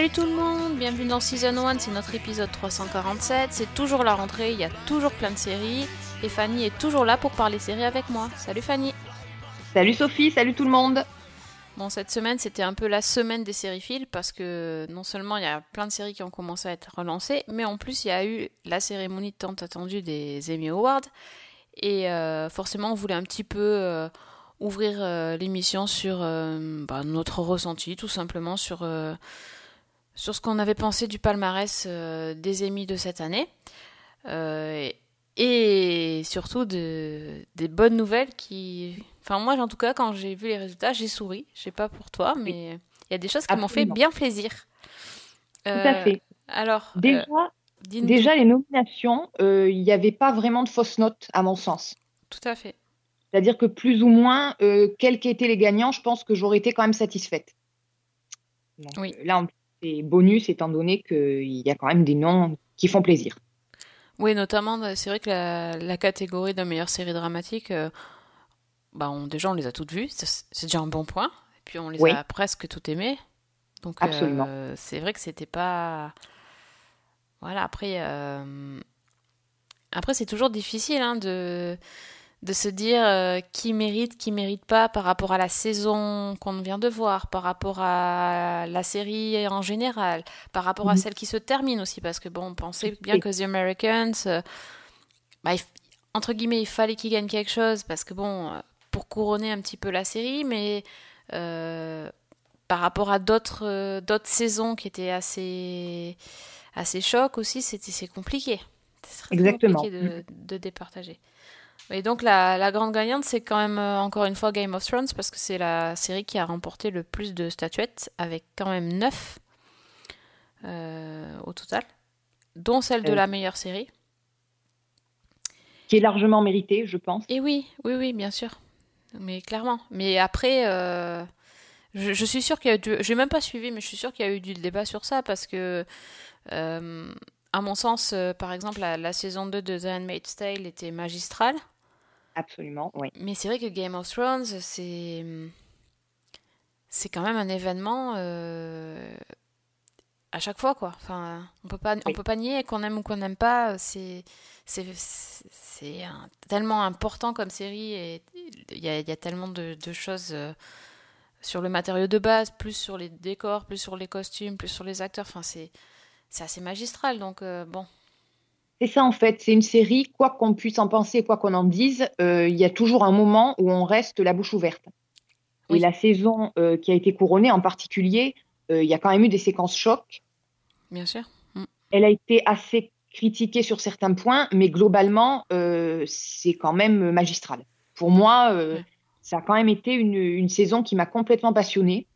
Salut tout le monde, bienvenue dans Season 1, c'est notre épisode 347, c'est toujours la rentrée, il y a toujours plein de séries, et Fanny est toujours là pour parler séries avec moi. Salut Fanny Salut Sophie, salut tout le monde. Bon, cette semaine, c'était un peu la semaine des séries parce que non seulement il y a plein de séries qui ont commencé à être relancées, mais en plus il y a eu la cérémonie tant attendue des Emmy Awards. Et euh, forcément, on voulait un petit peu euh, ouvrir euh, l'émission sur bah, notre ressenti, tout simplement sur, sur ce qu'on avait pensé du palmarès euh, des Emmy de cette année. Euh, et surtout de, des bonnes nouvelles qui. Enfin, moi, en tout cas, quand j'ai vu les résultats, j'ai souri. Je sais pas pour toi, mais il y a des choses qui m'ont fait bien plaisir. Tout à fait. Alors, euh, Déjà, les nominations, euh, il n'y avait pas vraiment de fausses notes à mon sens. tout à fait. C'est-à-dire que plus ou moins, euh, quels qu'étaient les gagnants, je pense que j'aurais été quand même satisfaite. Donc, Oui. euh, là, en plus, c'est bonus étant donné qu'il y a quand même des noms qui font plaisir. Oui, notamment, euh, c'est vrai que la, la catégorie de meilleure série dramatique, euh, bah, on, déjà, on les a toutes vues. C'est c'est déjà un bon point. Et puis, on les Oui. a presque toutes aimées. Donc, Absolument. euh, c'est vrai que c'était pas. Voilà, après. euh, Après, c'est toujours difficile hein, de... de se dire euh, qui mérite, qui mérite pas par rapport à la saison qu'on vient de voir, par rapport à la série en général, par rapport à Mhm. celle qui se termine aussi, parce que bon, on pensait bien Oui. que The Americans, euh, bah, il entre guillemets, il fallait qu'ils gagnent quelque chose, parce que bon, euh, pour couronner un petit peu la série, mais euh, par rapport à d'autres d'autres saisons qui étaient assez assez chocs aussi, c'est compliqué. C'est compliqué de, de départager. Et donc la, la grande gagnante, c'est quand même euh, encore une fois Game of Thrones parce que c'est la série qui a remporté le plus de statuettes avec quand même 9 au total, dont celle de Euh. la meilleure série. Qui est largement mérité, je pense. Et oui, oui, oui, bien sûr. Mais clairement. Mais après, euh, je, je suis sûre qu'il y a eu du... J'ai même pas suivi, mais je suis sûre qu'il y a eu du débat sur ça parce que, euh, à mon sens, euh, par exemple, la, la saison 2 de The Handmaid's Tale était magistrale. Absolument, oui. Mais c'est vrai que Game of Thrones, c'est... C'est quand même un événement euh, à chaque fois, quoi. Enfin, on peut pas, on peut pas nier qu'on aime ou qu'on n'aime pas. C'est, c'est, c'est un- tellement important comme série et il y y a tellement de, de choses euh, sur le matériau de base, plus sur les décors, plus sur les costumes, plus sur les acteurs. Enfin, c'est, c'est assez magistral. Donc, euh, bon. C'est ça en fait, c'est une série, quoi qu'on puisse en penser, quoi qu'on en dise, euh, il y a toujours un moment où on reste la bouche ouverte. Oui. Et la saison euh, qui a été couronnée en particulier, euh, il y a quand même eu des séquences chocs. Bien sûr. Elle a été assez critiquée sur certains points, mais globalement, c'est quand même magistral. Pour moi, Ouais. ça a quand même été une, une saison qui m'a complètement passionnée.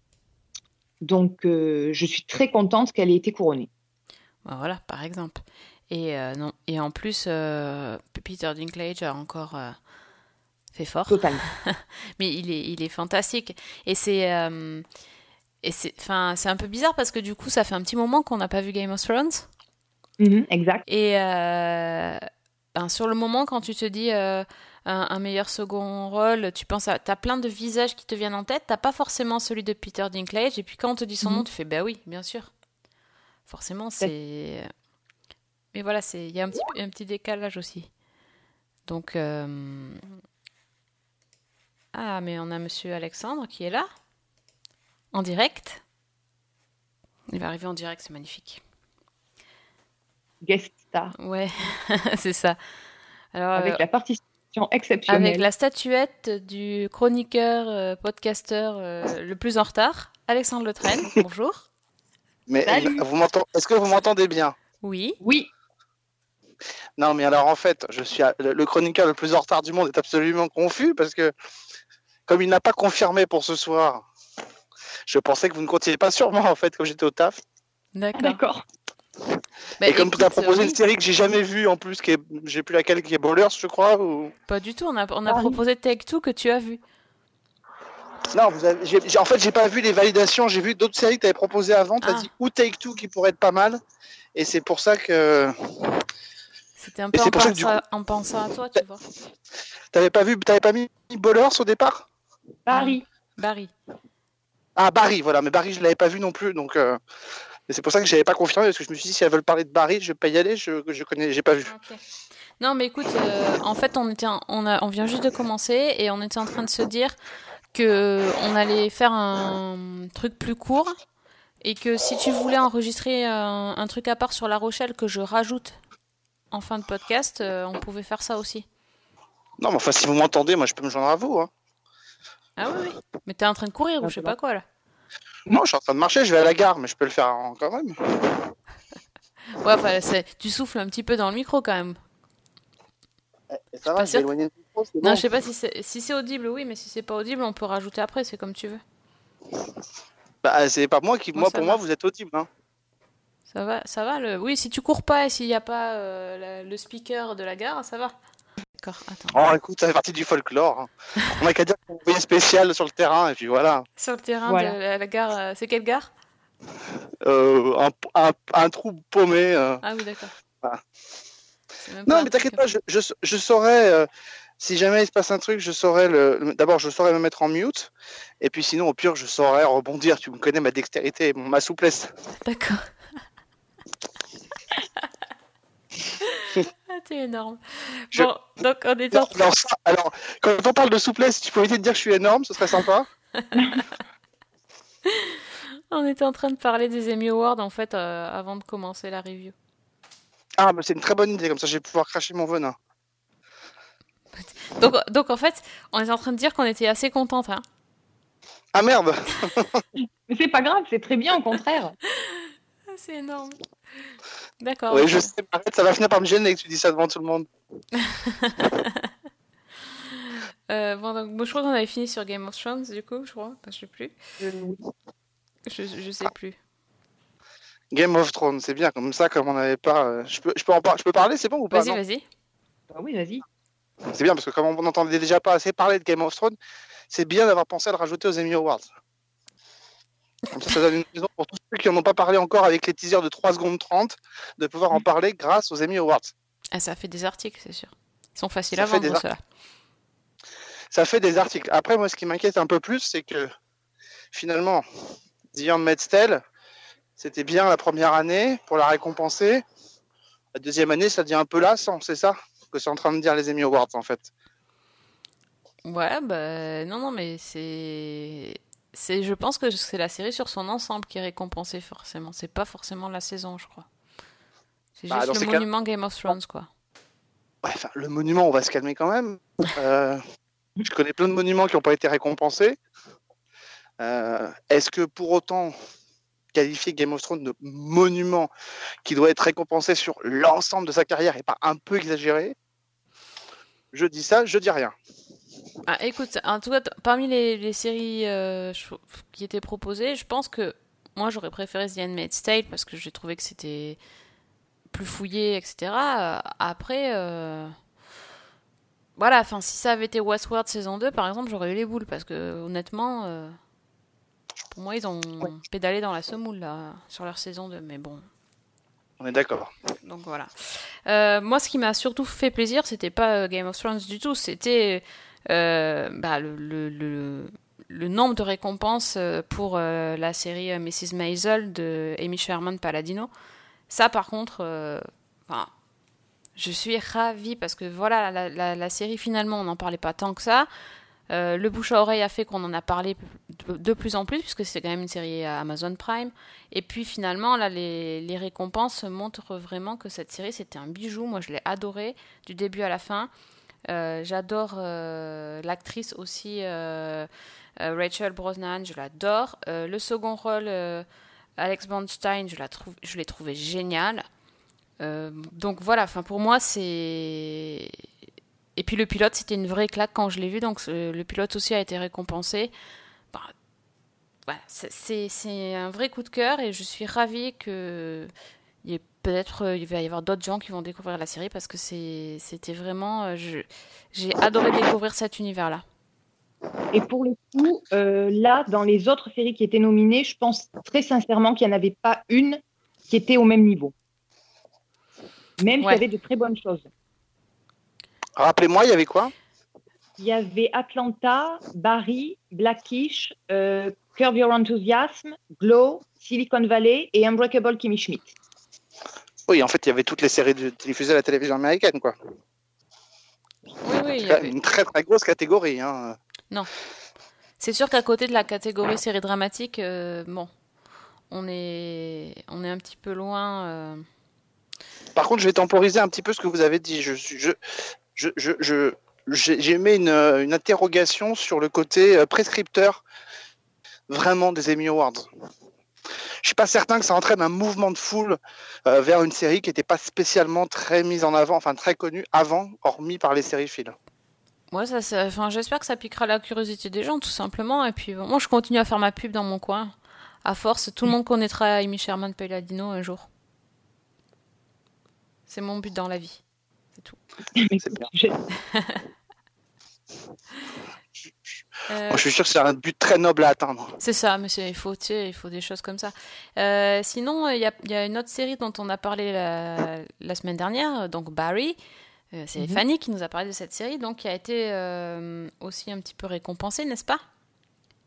Donc, je suis très contente qu'elle ait été couronnée. Ben voilà, par exemple. Et, euh, non, et en plus, euh, Peter Dinklage a encore euh, fait fort. Totalement. Mais il est, il est fantastique. Et c'est. et c'est, enfin, c'est un peu bizarre parce que du coup, ça fait un petit moment qu'on n'a pas vu Game of Thrones. Mhm, exact. Et ben, sur le moment, quand tu te dis un, un meilleur second rôle, tu penses à. T'as plein de visages qui te viennent en tête. T'as pas forcément celui de Peter Dinklage. Et puis quand on te dit son Mhm. nom, tu fais bah oui, bien sûr. Forcément, c'est. Mais voilà, c'est il y a un petit, un petit décalage aussi. Donc. euh, Ah, mais on a monsieur Alexandre qui est là. En direct. Il va arriver en direct, c'est magnifique. Guest star. Ouais, c'est ça. Alors, Avec euh, la participation exceptionnelle. avec la statuette du chroniqueur, euh, podcasteur euh, le plus en retard, Alexandre Le Train. Bonjour. Mais Salut. vous m'entendez Est-ce que vous m'entendez bien? Oui. Oui, Non, mais alors en fait, je suis à- le chroniqueur le plus en retard du monde est absolument confus parce que comme il n'a pas confirmé pour ce soir, je pensais que vous ne comptiez pas sur moi en fait comme j'étais au taf. D'accord. d'accord. Bah, Et comme tu as proposé une série que j'ai jamais vue en plus, qui est, j'ai plus laquelle qui est Ballers, je crois. Ou... Pas du tout. On a, on a Ah oui. proposé Take Two que tu as vu. Non, vous avez, en fait, j'ai pas vu les validations. J'ai vu d'autres séries que tu avais proposées avant. Tu as Ah. dit ou Take Two qui pourrait être pas mal. Et c'est pour ça que C'était un peu en, pensant, en pensant à toi, tu vois. T'avais pas vu, t'avais pas mis Ballers au départ? Paris. Barry. Ah, Barry, voilà, mais Barry, je l'avais pas vu non plus, donc. euh, c'est pour ça que j'avais pas confirmé, parce que je me suis dit, si elles veulent parler de Barry, je vais pas y aller, je, je connais, j'ai pas vu. Ok. Non, mais écoute, euh, en fait, on, était on, a, on vient juste de commencer et on était en train de se dire que on allait faire un truc plus court et que si tu voulais enregistrer un, un truc à part sur La Rochelle que je rajoute en fin de podcast, euh, on pouvait faire ça aussi. Non, mais enfin, si vous m'entendez, moi, je peux me joindre à vous. Hein. Ah oui, oui. Mais t'es en train de courir ou je sais pas quoi là. Non, je suis en train de marcher, je vais à la gare, mais je peux le faire en- quand même. Ouais, enfin, tu souffles un petit peu dans le micro quand même. Et ça va, je vais sûre. éloigner le micro, c'est Non, bon. je sais pas si c'est si c'est audible, oui, mais si c'est pas audible, on peut rajouter après, c'est comme tu veux. Bah, c'est pas moi qui, Moi, pour va. moi, vous êtes audible. Hein. Ça va, ça va le. Oui, si tu cours pas et s'il n'y a pas euh, la- le speaker de la gare, ça va. D'accord, attends. Oh, écoute, ça fait partie du folklore. hein. On a qu'à dire qu'on envoyé spécial sur le terrain, et puis voilà. Sur le terrain Voilà. de la, la gare, euh, c'est quelle gare? Euh, un, un, un trou paumé. euh. Ah oui, d'accord. Non, mais t'inquiète pas, je, je, je saurais, euh, si jamais il se passe un truc, je saurais le. le- D'abord, je saurais me mettre en mute, et puis sinon, au pire, je saurais rebondir. Tu me connais ma dextérité, ma souplesse. D'accord. ah, t'es énorme. Je- Bon, donc on est en Alors, alors, ça- alors, quand on parle de souplesse, tu peux éviter de dire que je suis énorme, ce serait sympa. On était en train de parler des Emmy Awards en fait euh, avant de commencer la review. Ah, mais c'est une très bonne idée, comme ça, je vais pouvoir cracher mon venin. Donc, donc en fait, on est en train de dire qu'on était assez contente. Hein. Ah merde Mais c'est pas grave, c'est très bien, au contraire. Ah, c'est énorme. D'accord. Oui, je sais, arrête, ça va finir par me gêner que tu dis ça devant tout le monde. Euh, bon, donc, je crois qu'on avait fini sur Game of Thrones, du coup, je crois. Enfin, je sais plus. Je, je sais plus. Game of Thrones, c'est bien, comme ça, comme on n'avait pas. euh, Je peux, je peux, en par- je peux parler, c'est bon ou pas Vas-y, non vas-y. Ah oui, vas-y. C'est bien, parce que comme on n'entendait déjà pas assez parler de Game of Thrones, c'est bien d'avoir pensé à le rajouter aux Emmy Awards. Ça, donne une raison pour tous ceux qui n'en ont pas parlé encore avec les teasers de 3 secondes 30, de pouvoir en parler grâce aux Emmy Awards. Ah, ça fait des articles, c'est sûr. Ils sont faciles Ça à vendre, ceux-là. Ça fait des articles. Après, moi, ce qui m'inquiète un peu plus, c'est que finalement, The Handmaid's Tale, c'était bien la première année pour la récompenser. La deuxième année, ça devient un peu lassant, c'est ça que c'est en train de dire les Emmy Awards, en fait. Ouais, bah non, non, mais c'est, c'est, je pense que c'est la série sur son ensemble qui est récompensée forcément. C'est pas forcément la saison, je crois. C'est Bah, juste le cas- monument Game of Thrones, quoi. Ouais, enfin, le monument, on va se calmer quand même. Euh, je connais plein de monuments qui n'ont pas été récompensés. Euh, Est-ce que pour autant qualifier Game of Thrones de monument qui doit être récompensé sur l'ensemble de sa carrière et pas un peu exagéré Je dis ça, je dis rien. Ah, écoute, en tout cas, parmi les, les séries euh, qui étaient proposées, je pense que moi j'aurais préféré The Handmaid's Tale parce que j'ai trouvé que c'était plus fouillé, etc. Euh, Après, euh, voilà, enfin, si ça avait été Westworld saison 2, par exemple, j'aurais eu les boules parce que honnêtement, euh, pour moi, ils ont Ouais. pédalé dans la semoule là, sur leur saison 2, mais bon. On est d'accord. Donc voilà. Euh, moi, ce qui m'a surtout fait plaisir, c'était pas Game of Thrones du tout, c'était bah, le, nombre de récompenses euh, pour euh, la série euh, Mrs. Maisel de Amy Sherman Palladino. Ça, par contre, euh, je suis ravie parce que voilà, la, série finalement, on n'en parlait pas tant que ça. Euh, le bouche à oreille a fait qu'on en a parlé de, plus en plus, puisque c'est quand même une série Amazon Prime. Et puis finalement, là, les, les récompenses montrent vraiment que cette série, c'était un bijou. Moi, je l'ai adorée du début à la fin. Euh, J'adore euh, l'actrice aussi, euh, Rachel Brosnan, je l'adore. Le second rôle, Alex Bernstein, je l'ai trouvé génial. Donc voilà, enfin pour moi c'est et puis le pilote c'était une vraie claque quand je l'ai vu, donc le pilote aussi a été récompensé. Bah, voilà, c'est- un vrai coup de cœur et je suis ravie que peut-être euh, il va y avoir d'autres gens qui vont découvrir la série parce que c'est c'était vraiment euh, je- j'ai adoré découvrir cet univers là. Et pour le coup, euh, là, dans les autres séries qui étaient nominées, je pense très sincèrement qu'il n'y en avait pas une qui était au même niveau. même s'il Ouais. y avait de très bonnes choses. Rappelez-moi, il y avait quoi? Il y avait Atlanta, Barry, Blackish, euh, Curb Your Enthusiasm, Glow, Silicon Valley et Unbreakable Kimmy Schmidt. Oui, en fait, il y avait toutes les séries de- diffusées à la télévision américaine, quoi. Oui, oui. il y avait- Une très très grosse catégorie. Hein. C'est sûr qu'à côté de la catégorie série dramatique, euh, bon, on est, on est un petit peu loin. euh, Par contre, je vais temporiser un petit peu ce que vous avez dit. Je, je, je, je, je- j'ai mis une, une interrogation sur le côté euh, prescripteur vraiment des Emmy Awards. Je suis pas certain que ça entraîne un mouvement de foule euh, vers une série qui n'était pas spécialement très mise en avant, enfin très connue avant, hormis par les séries fil. Ouais, ça, ça- enfin, j'espère que ça piquera la curiosité des gens, tout simplement. Et puis, bon, moi, je continue à faire ma pub dans mon coin. À force, tout le monde connaîtra Amy Sherman Palladino un jour. C'est mon but dans la vie. C'est bien. Je- Euh, Moi, je suis sûr que c'est un but très noble à atteindre. C'est ça, mais c'est- il faut, tu sais, il faut des choses comme ça. Euh, sinon, il y a, il y a une autre série dont on a parlé la, la semaine dernière, donc Barry. Euh, c'est Mhm. Fanny qui nous a parlé de cette série, donc qui a été euh, aussi un petit peu récompensée, n'est-ce pas?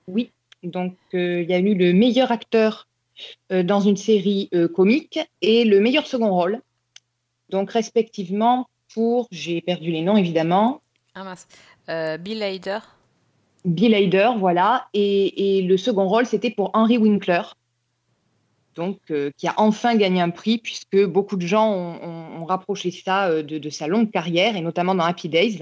Oui, donc euh, il y a eu le meilleur acteur euh, dans une série euh, comique et le meilleur second rôle. Donc respectivement pour, j'ai perdu les noms évidemment, Ah mince. Euh, Bill Hader. Bill Hader, voilà, et, et le second rôle c'était pour Henry Winkler, donc euh, qui a enfin gagné un prix puisque beaucoup de gens ont, ont- ont rapproché ça euh, de, de sa longue carrière et notamment dans Happy Days.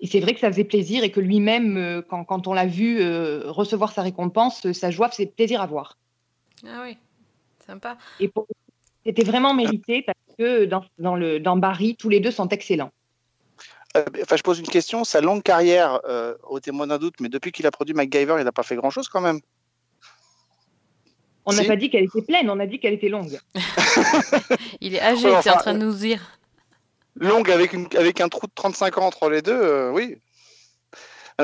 Et c'est vrai que ça faisait plaisir et que lui-même, euh, quand, quand on l'a vu recevoir sa récompense, sa joie faisait plaisir à voir. Ah oui, sympa. Et pour- c'était vraiment mérité parce que dans, dans, le, dans Barry, tous les deux sont excellents. Euh, Enfin, je pose une question. Sa longue carrière, euh, au témoin d'un doute, mais depuis qu'il a produit MacGyver, il n'a pas fait grand-chose quand même. On n'a Si. pas dit qu'elle était pleine, on a dit qu'elle était longue. Il est âgé, Ouais, tu es en enfin, train de nous dire. Longue avec, une, avec un trou de 35 ans entre les deux, euh, oui.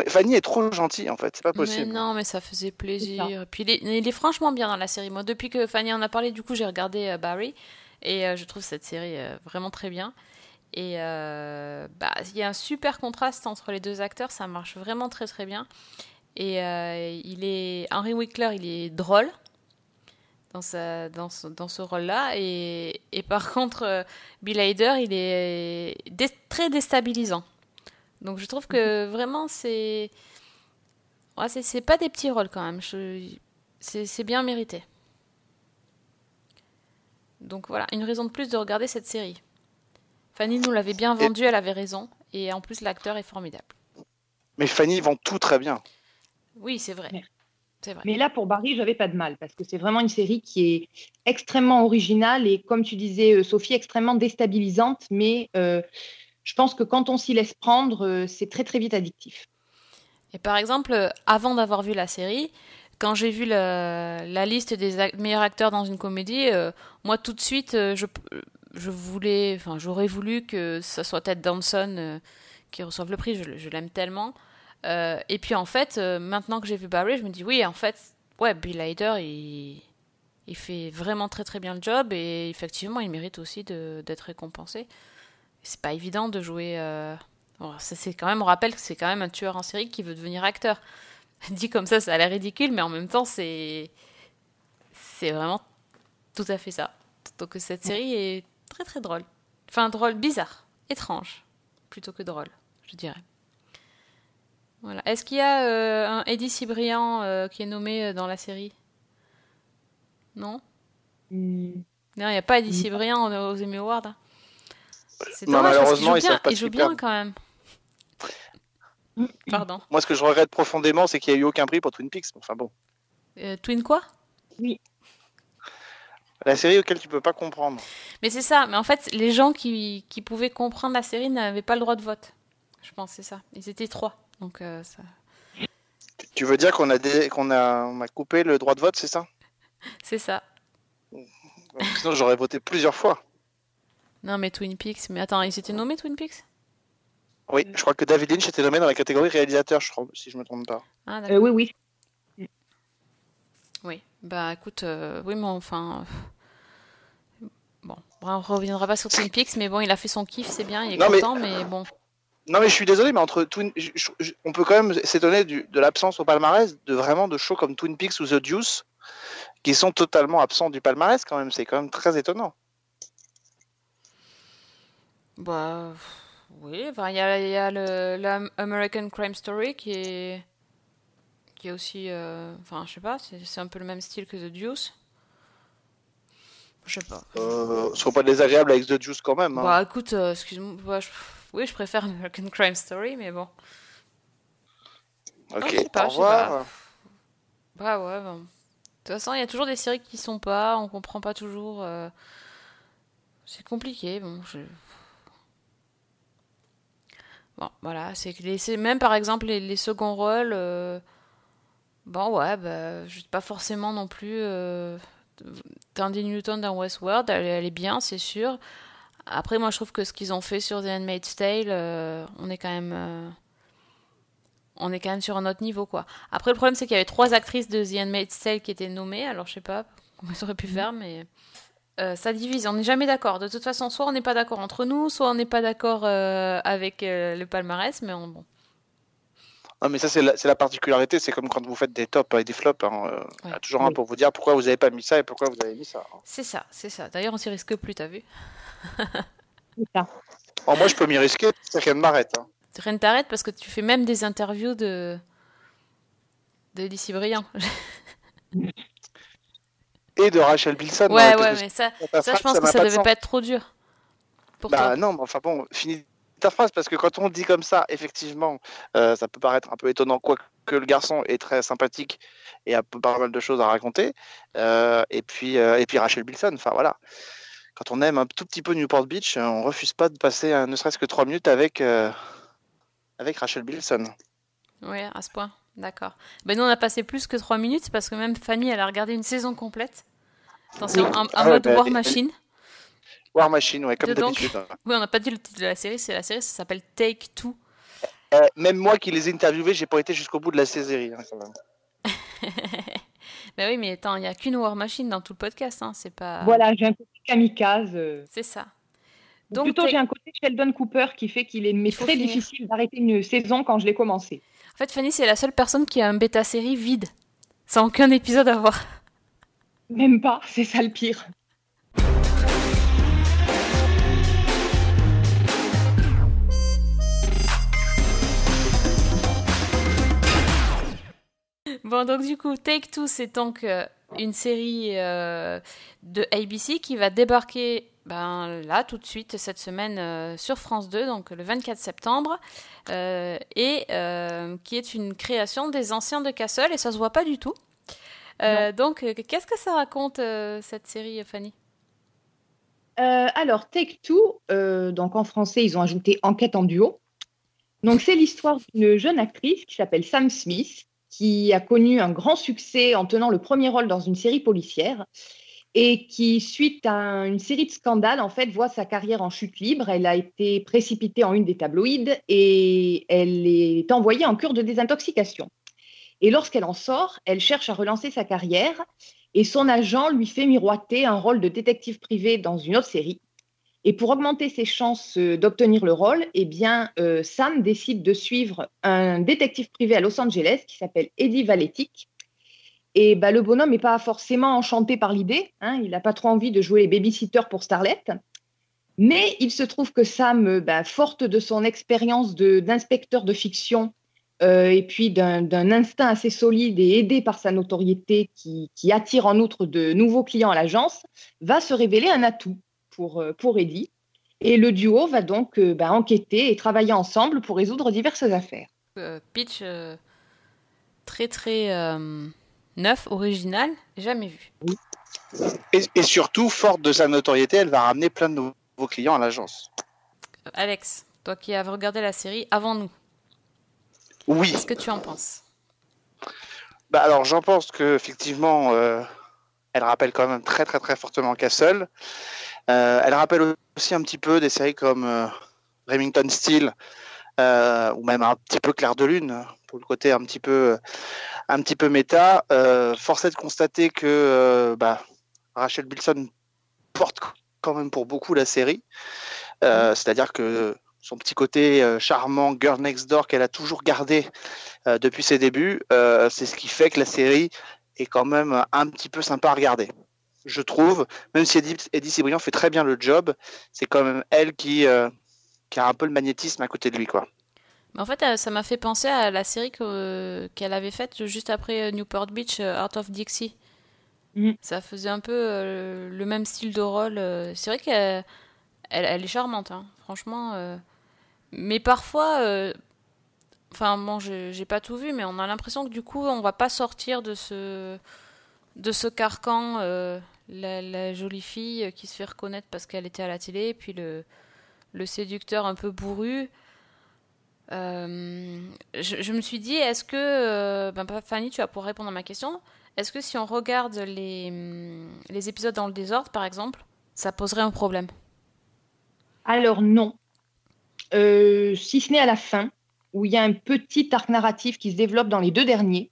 Fanny est trop gentille, en fait. C'est pas Mais possible. non, mais ça faisait plaisir. Et puis il est, il est franchement bien dans la série. Moi, depuis que Fanny en a parlé, du coup, j'ai regardé euh, Barry et euh, je trouve cette série euh, vraiment très bien. Et euh, bah, il y a un super contraste entre les deux acteurs, ça marche vraiment très très bien. Et euh, il est Henry Winkler, il est drôle dans sa dans ce, dans ce rôle-là. Et, et par contre, euh, Bill Hader, il est dé- très déstabilisant. Donc je trouve que vraiment c'est Ouais, c'est, pas des petits rôles quand même. Je- c'est bien mérité. Donc voilà, une raison de plus de regarder cette série. Fanny nous l'avait bien vendue, elle avait raison. Et en plus, l'acteur est formidable. Mais Fanny vend tout très bien. Oui, c'est vrai. Merci. Vrai. Mais là, pour Barry, j'avais pas de mal parce que c'est vraiment une série qui est extrêmement originale et, comme tu disais, euh, Sophie, extrêmement déstabilisante. Mais euh, je pense que quand on s'y laisse prendre, euh, c'est très très vite addictif. Et par exemple, avant d'avoir vu la série, quand j'ai vu la, la liste des meilleurs acteurs dans une comédie, euh, moi tout de suite, euh, je, je voulais, enfin, j'aurais voulu que ça soit Ted Danson euh, qui reçoive le prix. Je, l'aime tellement. Euh, et puis en fait, euh, maintenant que j'ai vu Barry, je me dis oui, en fait, ouais, Bill Hader, il, fait vraiment très très bien le job et effectivement, il mérite aussi d'être récompensé. C'est pas évident de jouer. euh, Bon, c'est quand même, on rappelle que c'est quand même un tueur en série qui veut devenir acteur. Dit comme ça, ça a l'air ridicule, mais en même temps, c'est c'est vraiment tout à fait ça. Donc cette série est très très drôle. Enfin, drôle, bizarre, étrange, plutôt que drôle, je dirais. Voilà. Est-ce qu'il y a euh, un Eddie Cibrian euh, qui est nommé euh, dans la série? Non? Hmm. Non, il n'y a pas Eddie Mm. Cibrian aux, aux Emmy Awards. hein. C'est Non, dommage parce qu'il malheureusement, ils pas il joue bien quand même. Pardon. Moi, ce que je regrette profondément, c'est qu'il n'y a eu aucun prix pour Twin Peaks. Enfin bon, Euh, Twin quoi? La série auquel tu peux pas comprendre. Mais c'est ça, mais en fait, les gens qui, qui pouvaient comprendre la série n'avaient pas le droit de vote. Je pense, c'est ça. Ils étaient trois. Donc, euh, ça... Tu veux dire qu'on a, dé- qu'on a, on a coupé le droit de vote, c'est ça? C'est ça. Sinon, j'aurais voté plusieurs fois. Non, mais Twin Peaks. Mais attends, ils étaient nommés Twin Peaks? Oui, je crois que David Lynch était nommé dans la catégorie réalisateur, je crois, si je me trompe pas. Ah, Euh, d'accord. oui, oui. Bah, écoute, euh, oui, mais enfin. Bon, on reviendra pas sur Twin Peaks, mais bon, il a fait son kiff, c'est bien, il est Non, content, mais... bon. Non, mais je suis désolé, mais entre Twin... je- je- je- on peut quand même s'étonner de l'absence au palmarès de vraiment de shows comme Twin Peaks ou The Deuce qui sont totalement absents du palmarès quand même. C'est quand même très étonnant. Bah, oui, enfin, il y a, y a le, American Crime Story qui est, qui est aussi, euh, enfin, je sais pas, c'est un peu le même style que The Deuce. Je sais pas. Euh, sois pas désagréable avec The Juice quand même. hein. Bah, écoute, euh, excuse-moi, bah, je- oui, je préfère American Crime Story, mais bon. ok, sais pas, au revoir. Bah ouais, bon. De toute façon, il y a toujours des séries qui sont pas, on comprend pas toujours. euh, C'est compliqué, bon. Je... Bon, voilà, c'est que les... c'est- même par exemple les, les seconds rôles, euh, bon ouais, bah, je sais pas forcément non plus. Euh... Tandy Newton dans Westworld, elle, elle est bien, c'est sûr. Après, moi, je trouve que ce qu'ils ont fait sur The Handmaid's Tale, euh, on est quand même. euh, on est quand même sur un autre niveau, quoi. Après, le problème, c'est qu'il y avait trois actrices de The Handmaid's Tale qui étaient nommées, alors je sais pas comment ils auraient pu faire, mais euh, ça divise, on n'est jamais d'accord. De toute façon, soit on n'est pas d'accord entre nous, soit on n'est pas d'accord avec le palmarès, mais on, bon. Non, mais ça, c'est la, c'est la particularité. C'est comme quand vous faites des tops et des flops. hein, euh, Il y a toujours un pour vous dire pourquoi vous n'avez pas mis ça et pourquoi vous avez mis ça. hein. c'est ça, c'est ça. D'ailleurs, on s'y risque plus, t'as vu C'est ça. Bon, moi, je peux m'y risquer, c'est rien ne m'arrête. hein. Rien ne t'arrête parce que tu fais même des interviews de de Lucie Briand. Et de Rachel Bilson. ouais, la ouais, mais ça, ça, je pense que ça de devait sens. pas être trop dur pour Bah toi. non, mais enfin bon, finis ta phrase parce que quand on dit comme ça, effectivement, euh, ça peut paraître un peu étonnant, quoique le garçon est très sympathique et a pas mal de choses à raconter. Euh, et puis euh, et puis Rachel Bilson, enfin voilà. Quand on aime un tout petit peu Newport Beach, on refuse pas de passer euh, ne serait-ce que trois minutes avec euh, avec Rachel Bilson. Ouais, à ce point. D'accord. Ben nous, on a passé plus que 3 minutes parce que même Fanny, elle a regardé une saison complète. Attention, Oui. en, en Ah mode bah, War elle- Machine. War Machine, ouais, comme d'habitude. hein. Oui, on n'a pas dit le titre de la série. C'est la série, ça s'appelle Take Two. Euh, même moi qui les ai interviewés, j'ai pas été jusqu'au bout de la série. hein, quand même. Ben oui, mais attends, il n'y a qu'une War Machine dans tout le podcast. Hein. C'est pas. Voilà, j'ai un côté kamikaze. euh, C'est ça. Donc, plutôt, j'ai un côté Sheldon Cooper qui fait qu'il est mais Il faut très finir. difficile d'arrêter une saison quand je l'ai commencé. En fait, Fanny, c'est la seule personne qui a un bêta série vide. Sans aucun épisode à voir. Même pas, c'est ça le pire. Bon, donc du coup, Take Two, c'est donc euh, une série euh, de ABC qui va débarquer ben, là, tout de suite, cette semaine euh, sur France 2, donc le 24 septembre, et qui est une création des anciens de Castle, et ça se voit pas du tout. Donc, qu'est-ce que ça raconte, cette série, Fanny? Alors, Take Two, donc en français, ils ont ajouté Enquête en duo. Donc, c'est l'histoire d'une jeune actrice qui s'appelle Sam Smith, qui a connu un grand succès en tenant le premier rôle dans une série policière et qui, suite à un- une série de scandales, en fait, voit sa carrière en chute libre. Elle a été précipitée en une des tabloïds et elle est envoyée en cure de désintoxication. Et lorsqu'elle en sort, elle cherche à relancer sa carrière et son agent lui fait miroiter un rôle de détective privé dans une autre série. Et pour augmenter ses chances euh, d'obtenir le rôle, eh euh, Sam décide de suivre un détective privé à Los Angeles qui s'appelle Eddie Valetic. Et bah, le bonhomme n'est pas forcément enchanté par l'idée. hein, il n'a pas trop envie de jouer les babysitters pour Starlet. Mais il se trouve que Sam, euh, bah, forte de son expérience d'inspecteur de, fiction et puis d'un instinct assez solide et aidé par sa notoriété qui attire en outre de nouveaux clients à l'agence, va se révéler un atout pour, euh, pour Eddie. Et le duo va donc euh, bah, enquêter et travailler ensemble pour résoudre diverses affaires. Euh, Pitch euh, très très euh, neuf, original, jamais vu. Et, et surtout, forte de sa notoriété, elle va ramener plein de nouveaux clients à l'agence. Euh, Alex, toi qui as regardé la série avant nous, Oui. qu'est-ce que tu en penses? Bah alors j'en pense que effectivement, euh, elle rappelle quand même très très très fortement Castle. Euh, elle rappelle aussi un petit peu des séries comme euh, Remington Steel euh, ou même un petit peu Clair de Lune pour le côté un petit peu un petit peu méta. Force est de constater que bah, Rachel Bilson porte quand même pour beaucoup la série. Euh, c'est-à-dire que son petit côté euh, charmant, girl next door qu'elle a toujours gardé euh, depuis ses débuts, c'est ce qui fait que la série est quand même un petit peu sympa à regarder. Je trouve, même si Eddie, Eddie Cibrian fait très bien le job, c'est quand même elle qui, qui a un peu le magnétisme à côté de lui, quoi. En fait, ça m'a fait penser à la série qu'elle avait faite juste après Newport Beach, Art of Dixie. Mm. Ça faisait un peu le même style de rôle. C'est vrai qu'elle elle, est charmante, hein, franchement. Euh. Mais parfois, euh, enfin bon, j'ai pas tout vu, mais on a l'impression que du coup, on va pas sortir de ce de ce carcan. Euh, la, jolie fille qui se fait reconnaître parce qu'elle était à la télé, et puis le, séducteur un peu bourru. je, me suis dit, est-ce que, ben, Fanny, tu vas pour répondre à ma question, est-ce que si on regarde les, les épisodes dans le désordre, par exemple, ça poserait un problème? Alors non. Euh, si ce n'est à la fin, où il y a un petit arc narratif qui se développe dans les deux derniers,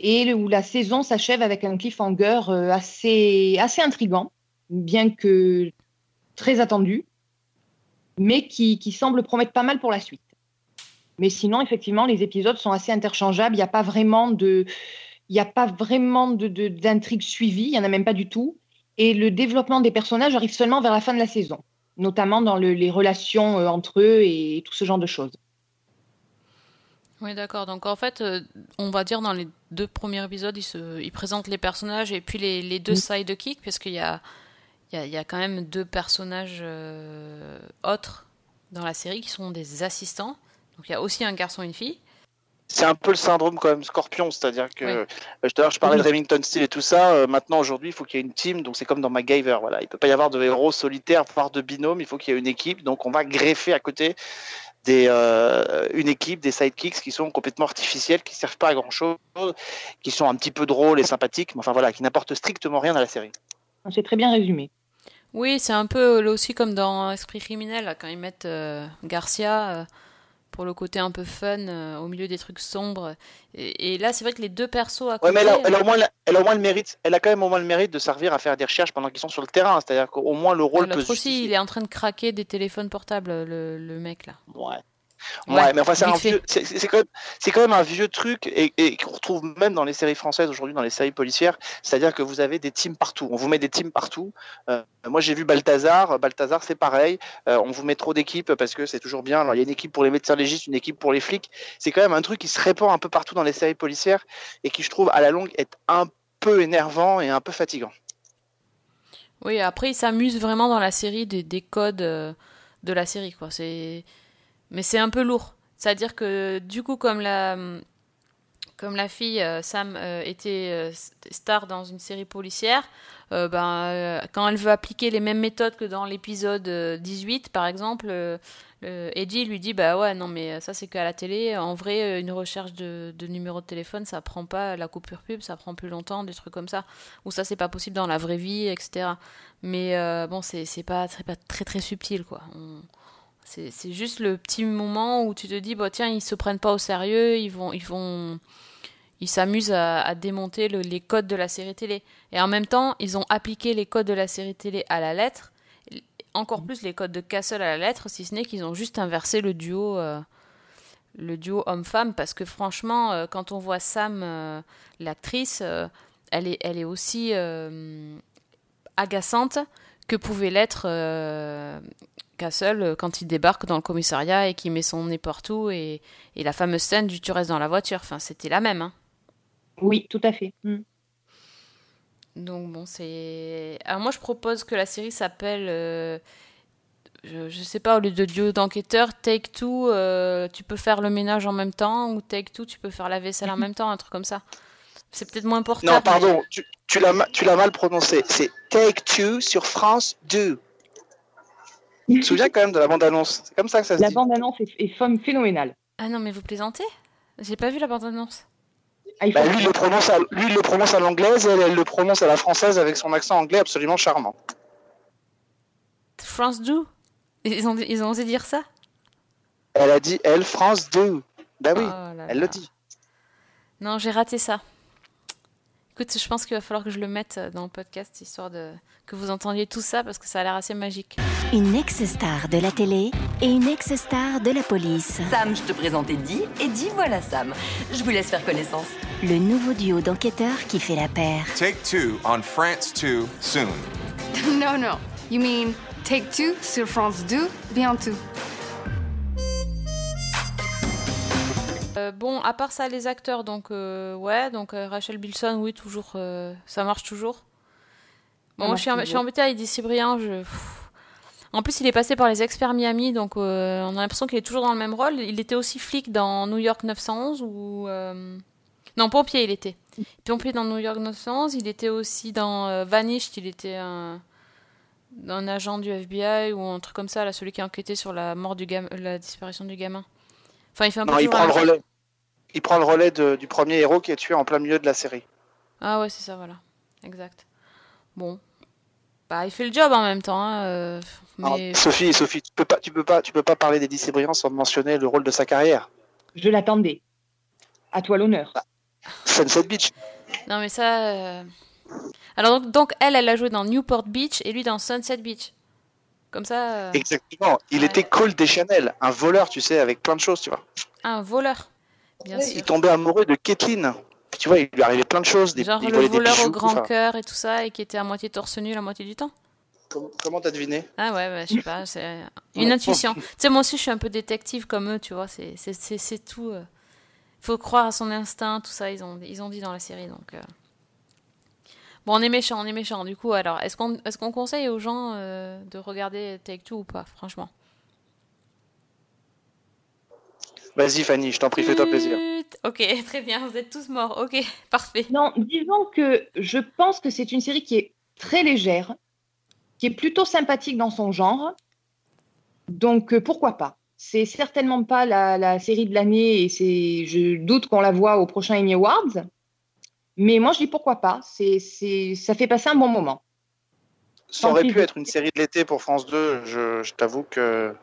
et où la saison s'achève avec un cliffhanger euh, assez, assez intrigant, bien que très attendu, mais qui, semble promettre pas mal pour la suite. Mais sinon, effectivement, les épisodes sont assez interchangeables. Il n'y a pas vraiment de, il n'y a pas vraiment d'intrigue suivie. Il n'y en a même pas du tout. Et le développement des personnages arrive seulement vers la fin de la saison notamment dans les relations euh, entre eux et tout ce genre de choses. Oui, d'accord. Donc en fait, euh, on va dire dans les deux premiers épisodes, ils, se, présentent les personnages et puis les, deux sidekicks, parce qu'il y a, il y, a, quand même deux personnages euh, autres dans la série qui sont des assistants. Donc il y a aussi un garçon et une fille c'est un peu le syndrome quand même Scorpion, c'est-à-dire que euh, je parlais de Remington Steel et tout ça. Euh, maintenant aujourd'hui, il faut qu'il y ait une team, donc c'est comme dans MacGyver. Voilà, il peut pas y avoir de héros solitaires, voire de binômes. Il faut qu'il y ait une équipe, donc on va greffer à côté des euh, une équipe, des sidekicks qui sont complètement artificiels, qui servent pas à grand chose, qui sont un petit peu drôles et sympathiques, mais enfin voilà, qui n'apportent strictement rien à la série. C'est très bien résumé. Oui, c'est un peu là aussi comme dans Esprit criminel, quand ils mettent Garcia pour le côté un peu fun euh, au milieu des trucs sombres. Et, là, c'est vrai que les deux persos à côté. mais elle a, elle, a au moins, elle a au moins le mérite. Elle a quand même au moins le mérite de servir à faire des recherches pendant qu'ils sont sur le terrain. C'est-à-dire qu'au moins le rôle peut. aussi, il est en train de craquer des téléphones portables, le, le mec là. Ouais. Ouais, mais enfin, c'est quand, quand, même un vieux truc et, et qu'on retrouve même dans les séries françaises aujourd'hui, dans les séries policières. C'est-à-dire que vous avez des teams partout. On vous met des teams partout. Euh, moi, j'ai vu Balthazar. Balthazar, c'est pareil. Euh, on vous met trop d'équipes parce que c'est toujours bien. Alors, il y a une équipe pour les médecins légistes, une équipe pour les flics. C'est quand même un truc qui se répand un peu partout dans les séries policières et qui, je trouve, à la longue, est un peu énervant et un peu fatigant. Oui, après, il s'amuse vraiment dans la série des, des codes euh, de la série. quoi. C'est mais c'est un peu lourd. C'est-à-dire que du coup, comme la, comme la fille euh, Sam euh, était euh, star dans une série policière, ben, quand elle veut appliquer les mêmes méthodes que dans l'épisode 18, par exemple, Eddie lui dit bah ouais non mais ça c'est qu'à la télé. En vrai, une recherche de, numéro de téléphone, ça prend pas la coupure pub, ça prend plus longtemps, des trucs comme ça. Ou ça c'est pas possible dans la vraie vie, etc. Mais bon, c'est pas, pas très très subtil quoi. C'est juste le petit moment où tu te dis, bah, tiens, ils se prennent pas au sérieux, ils vont, ils vont, ils s'amusent à, démonter les codes de la série télé. Et en même temps, ils ont appliqué les codes de la série télé à la lettre, encore plus les codes de Castle à la lettre, si ce n'est qu'ils ont juste inversé le duo, euh, le duo homme-femme, parce que franchement, euh, quand on voit Sam, euh, l'actrice, elle est, elle est aussi agaçante que pouvait l'être Castle euh, quand il débarque dans le commissariat et qu'il met son nez partout et, et, la fameuse scène du tu restes dans la voiture. Enfin, c'était la même. Hein. Oui, tout à fait. Mm. Donc bon, c'est. Alors moi, je propose que la série s'appelle. Euh, je, sais pas, au lieu de duo d'enquêteurs, Take Two, euh, tu peux faire le ménage en même temps, ou Take Two, tu peux faire la vaisselle en même temps, un truc comme ça. C'est peut-être moins important. Non, pardon, tu, tu l'as mal prononcé. C'est Take Two sur France 2. Tu te souviens quand même de la bande-annonce C'est comme ça que ça se la dit. La bande-annonce est, phénoménale. Ah non, mais vous plaisantez? J'ai pas vu la bande-annonce. Ah, bah, lui, il le prononce à, lui, il le prononce à l'anglaise et elle, elle, le prononce à la française avec son accent anglais absolument charmant. France 2 ils ont, ils ont osé dire ça? Elle a dit elle, France 2. Bah oui, oh elle le dit. Non, j'ai raté ça. Écoute, je pense qu'il va falloir que je le mette euh, dans le podcast, histoire de que vous entendiez tout ça, parce que ça a l'air assez magique. Une ex-star de la télé et une ex-star de la police. Sam, je te présente Eddie, Eddie, voilà Sam. Je vous laisse faire connaissance. Le nouveau duo d'enquêteurs qui fait la paire. Take two on France 2 soon. No, no. You mean Take Two sur France 2 bientôt. Euh, bon, à part ça, les acteurs, donc euh, ouais, donc euh, Rachel Bilson, oui, toujours, euh, ça marche toujours. Bon, moi, marche je suis, je suis embêtée avec. Je... pff. En plus, il est passé par les experts Miami, donc euh, on a l'impression qu'il est toujours dans le même rôle. Il était aussi flic dans New York 911 ou euh, non pompier, il était pompier dans New York 911. Il était aussi dans euh, Vanished. Il était un un agent du FBI ou un truc comme ça, là, celui qui a enquêté sur la mort du gamin, la disparition du gamin. Enfin, il fait un peu Non, il prend le relais. Il prend le relais de- du premier héros qui est tué en plein milieu de la série. Ah ouais, c'est ça, voilà. Exact. Bon. Bah, il fait le job en même temps. hein, euh, Alors, Sophie, Sophie, tu peux pas, tu peux pas, tu peux pas parler d'Eddie Briand sans mentionner le rôle de sa carrière. Je l'attendais. À toi l'honneur. Sunset Beach. non, mais ça. euh, Alors donc, donc, elle, elle a joué dans Newport Beach et lui dans Sunset Beach. Comme ça, euh, Exactement. Il Ouais. était Cole Deschanel, un voleur, tu sais, avec plein de choses, tu vois. un voleur. Bien Ouais, sûr. il tombait amoureux de Kathleen. Tu vois, il lui arrivait plein de choses. Des, Genre il le des voleur au grand enfin, cœur et tout ça, et qui était à moitié torse nu la moitié du temps. com- Comment t'as deviné? Ah ouais, bah, je sais pas, c'est une intuition. Tu sais, moi aussi, je suis un peu détective comme eux, tu vois, c'est c'est- c'est- c'est tout. euh. Faut croire à son instinct, tout ça, ils ont, ils ont dit dans la série, donc... euh. Bon, on est méchant, on est méchant. Du coup, alors, est-ce qu'on est qu'on conseille aux gens euh, de regarder Take Two ou pas, franchement? Vas-y, Fanny, je t'en prie, fais-toi plaisir. Ok, très bien, vous êtes tous morts. Ok, parfait. Non, disons que je pense que c'est une série qui est très légère, qui est plutôt sympathique dans son genre. Donc euh, pourquoi pas? C'est certainement pas la, la série de l'année et c'est, je doute qu'on la voit au prochain Emmy Awards. Mais moi je dis pourquoi pas. C'est, c'est, ça fait passer un bon moment. Ça aurait pu être une série de l'été pour France 2. Je, je t'avoue que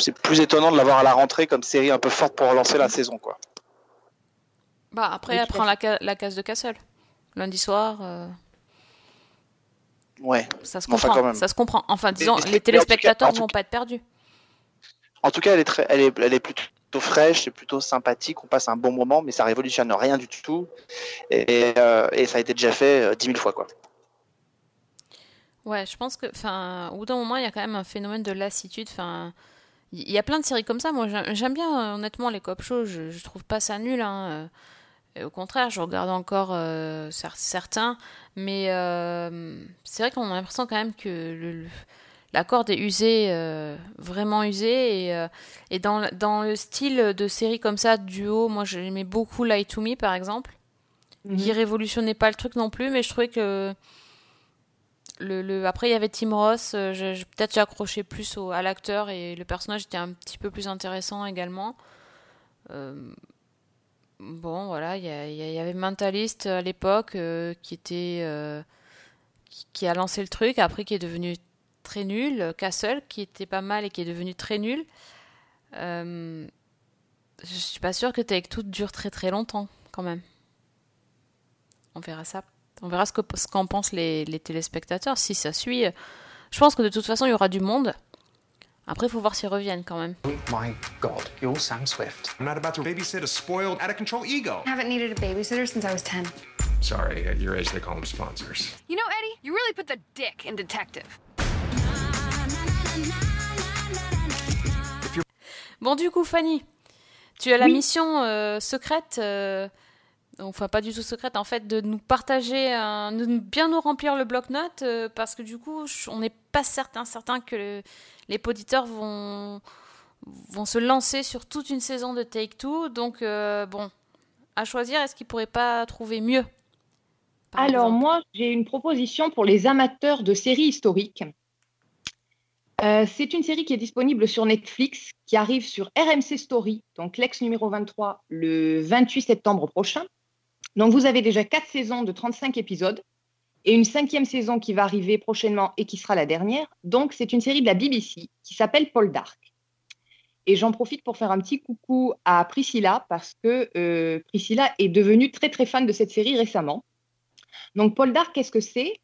c'est plus étonnant de l'avoir à la rentrée comme série un peu forte pour relancer la saison, quoi. Bah, après, elle prend la, ca- la case de Castle. Lundi soir, euh, Ouais. ça se Mais enfin, comprend. quand même. ça se comprend. Enfin, disons, mais- mais en les téléspectateurs tout vont pas être perdus. En tout cas, elle est, très, elle est, elle est plutôt fraîche, c'est plutôt sympathique, on passe un bon moment, mais ça révolutionne rien du tout. Et, euh, et ça a été déjà fait euh, dix mille fois, quoi. Ouais, je pense que, enfin, au bout d'un moment, il y a quand même un phénomène de lassitude. Enfin, il y a plein de séries comme ça. Moi, j'aime bien, euh, honnêtement, les cop shows. Je, je trouve pas ça nul. Hein. euh, et au contraire, je regarde encore euh, cer- certains. Mais euh, c'est vrai qu'on a l'impression quand même que le, le- la corde est usée, euh, vraiment usée. Et, et dans, le- dans le style de série comme ça, duo, moi, j'aimais beaucoup Lie to Me, par exemple qui révolutionnait pas le truc non plus, mais je trouvais que après il y avait Tim Ross, euh, peut-être j'accrochais plus au, à l'acteur et le personnage était un petit peu plus intéressant également. Euh, Bon, voilà, il y, avait Mentalist à l'époque euh, qui était qui, a lancé le truc, après qui est devenu très nul. Castle qui était pas mal et qui est devenu très nul. Je suis pas sûre que Take Two dure très très longtemps quand même. On verra ça. On verra ce que- ce qu'en pensent les, les téléspectateurs. Si ça suit, euh, je pense que de toute façon il y aura du monde. Après, il faut voir s'ils reviennent quand même. My God, you're Sam Swift. I'm not about to babysit a spoiled, out of control ego. I haven't needed a babysitter since I was 10. Sorry, at your age they call them sponsors. You know, Eddie, you really put the dick in detective. Bon, du coup, Fanny, tu as la Oui. mission euh, secrète, euh, enfin pas du tout secrète, en fait, de nous partager, un- de bien nous remplir le bloc-notes, euh, parce que du coup, on n'est pas certain, certain que le- les auditeurs vont, vont se lancer sur toute une saison de Take-Two. Donc, euh, bon, à choisir, est-ce qu'ils pourraient pas trouver mieux Alors exemple? moi, j'ai une proposition pour les amateurs de séries historiques. Euh, c'est une série qui est disponible sur Netflix, qui arrive sur RMC Story, donc l'ex numéro 23, le 28 septembre prochain. Donc vous avez déjà quatre saisons de 35 épisodes et une cinquième saison qui va arriver prochainement et qui sera la dernière. Donc c'est une série de la BBC qui s'appelle Paul Dark. Et j'en profite pour faire un petit coucou à Priscilla parce que euh, Priscilla est devenue très très fan de cette série récemment. Donc Paul Dark, qu'est-ce que c'est?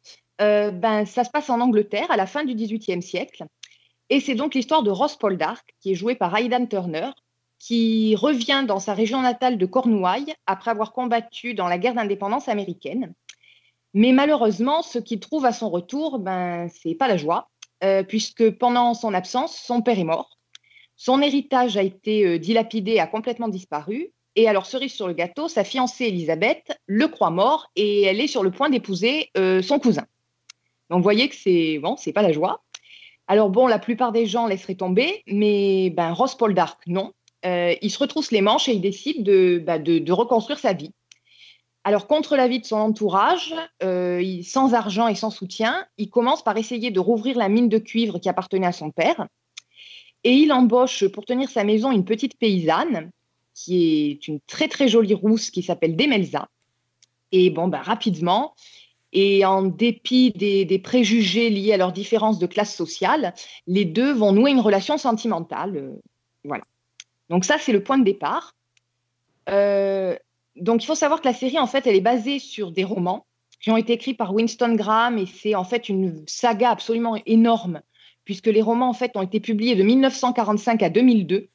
Euh, ben, Ça se passe en Angleterre à la fin du XVIIIe siècle. Et c'est donc l'histoire de Ross Poldark, qui est joué par Aidan Turner, qui revient dans sa région natale de Cornouailles après avoir combattu dans la guerre d'indépendance américaine. Mais malheureusement, ce qu'il trouve à son retour, ben, c'est pas la joie, euh, puisque pendant son absence, son père est mort. Son héritage a été euh, dilapidé, a complètement disparu. Et alors, cerise sur le gâteau, sa fiancée Elisabeth le croit mort et elle est sur le point d'épouser euh, son cousin. Donc, vous voyez que c'est bon, pas la joie. Alors bon, la plupart des gens laisseraient tomber, mais ben, Ross Poldark, non. Euh, il se retrousse les manches et il décide de, bah, de, reconstruire sa vie. Alors, contre l'avis de son entourage, euh, sans argent et sans soutien, il commence par essayer de rouvrir la mine de cuivre qui appartenait à son père. Et il embauche pour tenir sa maison une petite paysanne qui est une très très jolie rousse qui s'appelle Demelza. Et bon, ben, rapidement, et en dépit des, préjugés liés à leur différence de classe sociale, les deux vont nouer une relation sentimentale. euh, voilà. Donc ça, c'est le point de départ. Euh, donc il faut savoir que la série, en fait, elle est basée sur des romans qui ont été écrits par Winston Graham et c'est en fait une saga absolument énorme puisque les romans, en fait, ont été publiés de 1945 à 2002.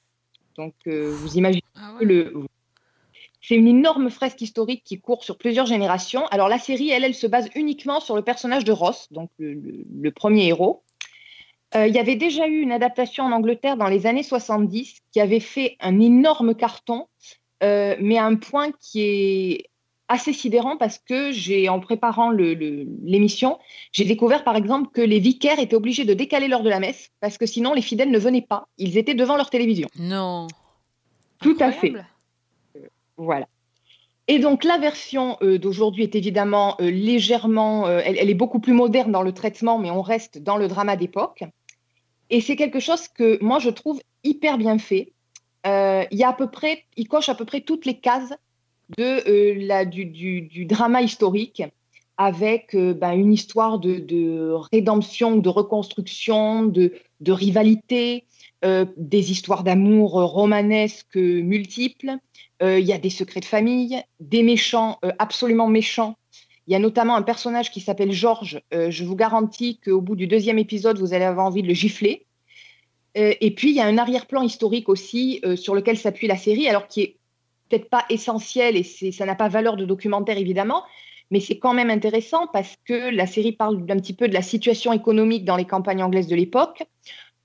Donc euh, vous imaginez Ah le... C'est une énorme fresque historique qui court sur plusieurs générations. Alors la série, elle, elle se base uniquement sur le personnage de Ross, donc le, le- le premier héros. Euh, il y avait déjà eu une adaptation en Angleterre dans les années 70 qui avait fait un énorme carton, euh, mais à un point qui est assez sidérant parce que j'ai, en préparant l'émission, j'ai découvert par exemple que les vicaires étaient obligés de décaler l'heure de la messe parce que sinon les fidèles ne venaient pas. Ils étaient devant leur télévision. Non. Tout à fait. Incroyable. Voilà. Et donc la version euh, d'aujourd'hui est évidemment euh, légèrement, euh, elle, elle est beaucoup plus moderne dans le traitement, mais on reste dans le drama d'époque. Et c'est quelque chose que moi je trouve hyper bien fait. Euh, il y coche à peu près toutes les cases de euh, la, du, du- drama historique, avec euh, ben, une histoire de, de rédemption, de reconstruction, de, de rivalité, des histoires d'amour romanesques multiples. Il y a des secrets de famille, des méchants absolument méchants. Il y a notamment un personnage qui s'appelle Georges. Euh, je vous garantis qu'au bout du deuxième épisode, vous allez avoir envie de le gifler. Euh, et puis, il y a un arrière-plan historique aussi euh, sur lequel s'appuie la série, alors qui est peut-être pas essentiel et ça n'a pas valeur de documentaire évidemment, mais c'est quand même intéressant parce que la série parle d'un petit peu de la situation économique dans les campagnes anglaises de l'époque,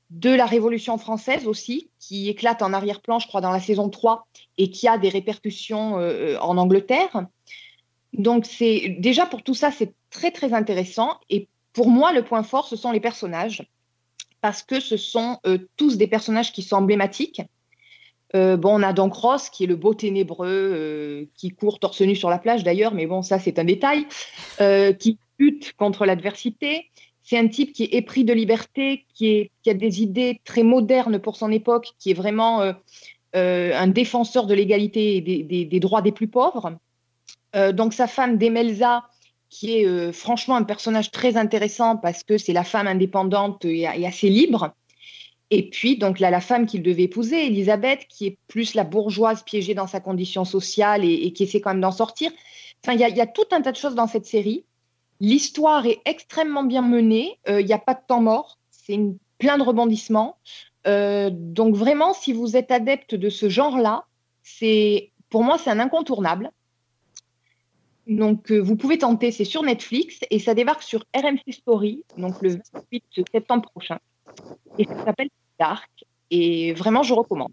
de la Révolution française aussi, qui éclate en arrière-plan, je crois, dans la saison 3 et qui a des répercussions en Angleterre. Donc, c'est déjà pour tout ça, c'est très, très intéressant. Et pour moi, le point fort, ce sont les personnages, parce que ce sont euh, tous des personnages qui sont emblématiques. Euh, bon, on a donc Ross, qui est le beau ténébreux, euh, qui court torse nu sur la plage d'ailleurs, mais bon, ça, c'est un détail, qui lutte contre l'adversité. C'est un type qui est épris de liberté, qui, a des idées très modernes pour son époque, qui est vraiment un défenseur de l'égalité et des droits des plus pauvres. Euh, donc sa femme Demelza, qui est euh, franchement un personnage très intéressant parce que c'est la femme indépendante et, assez libre. Et puis donc là, la femme qu'il devait épouser, Elisabeth, qui est plus la bourgeoise piégée dans sa condition sociale et, qui essaie quand même d'en sortir. Enfin, il y, a- tout un tas de choses dans cette série. L'histoire est extrêmement bien menée. Euh, Il n'y a pas de temps mort. C'est plein de rebondissements. Euh, donc vraiment, si vous êtes adepte de ce genre-là, c'est pour moi c'est un incontournable. Donc euh, vous pouvez tenter, c'est sur Netflix et ça débarque sur RMC Story, donc le 28 septembre prochain. Et ça s'appelle Dark et vraiment je recommande.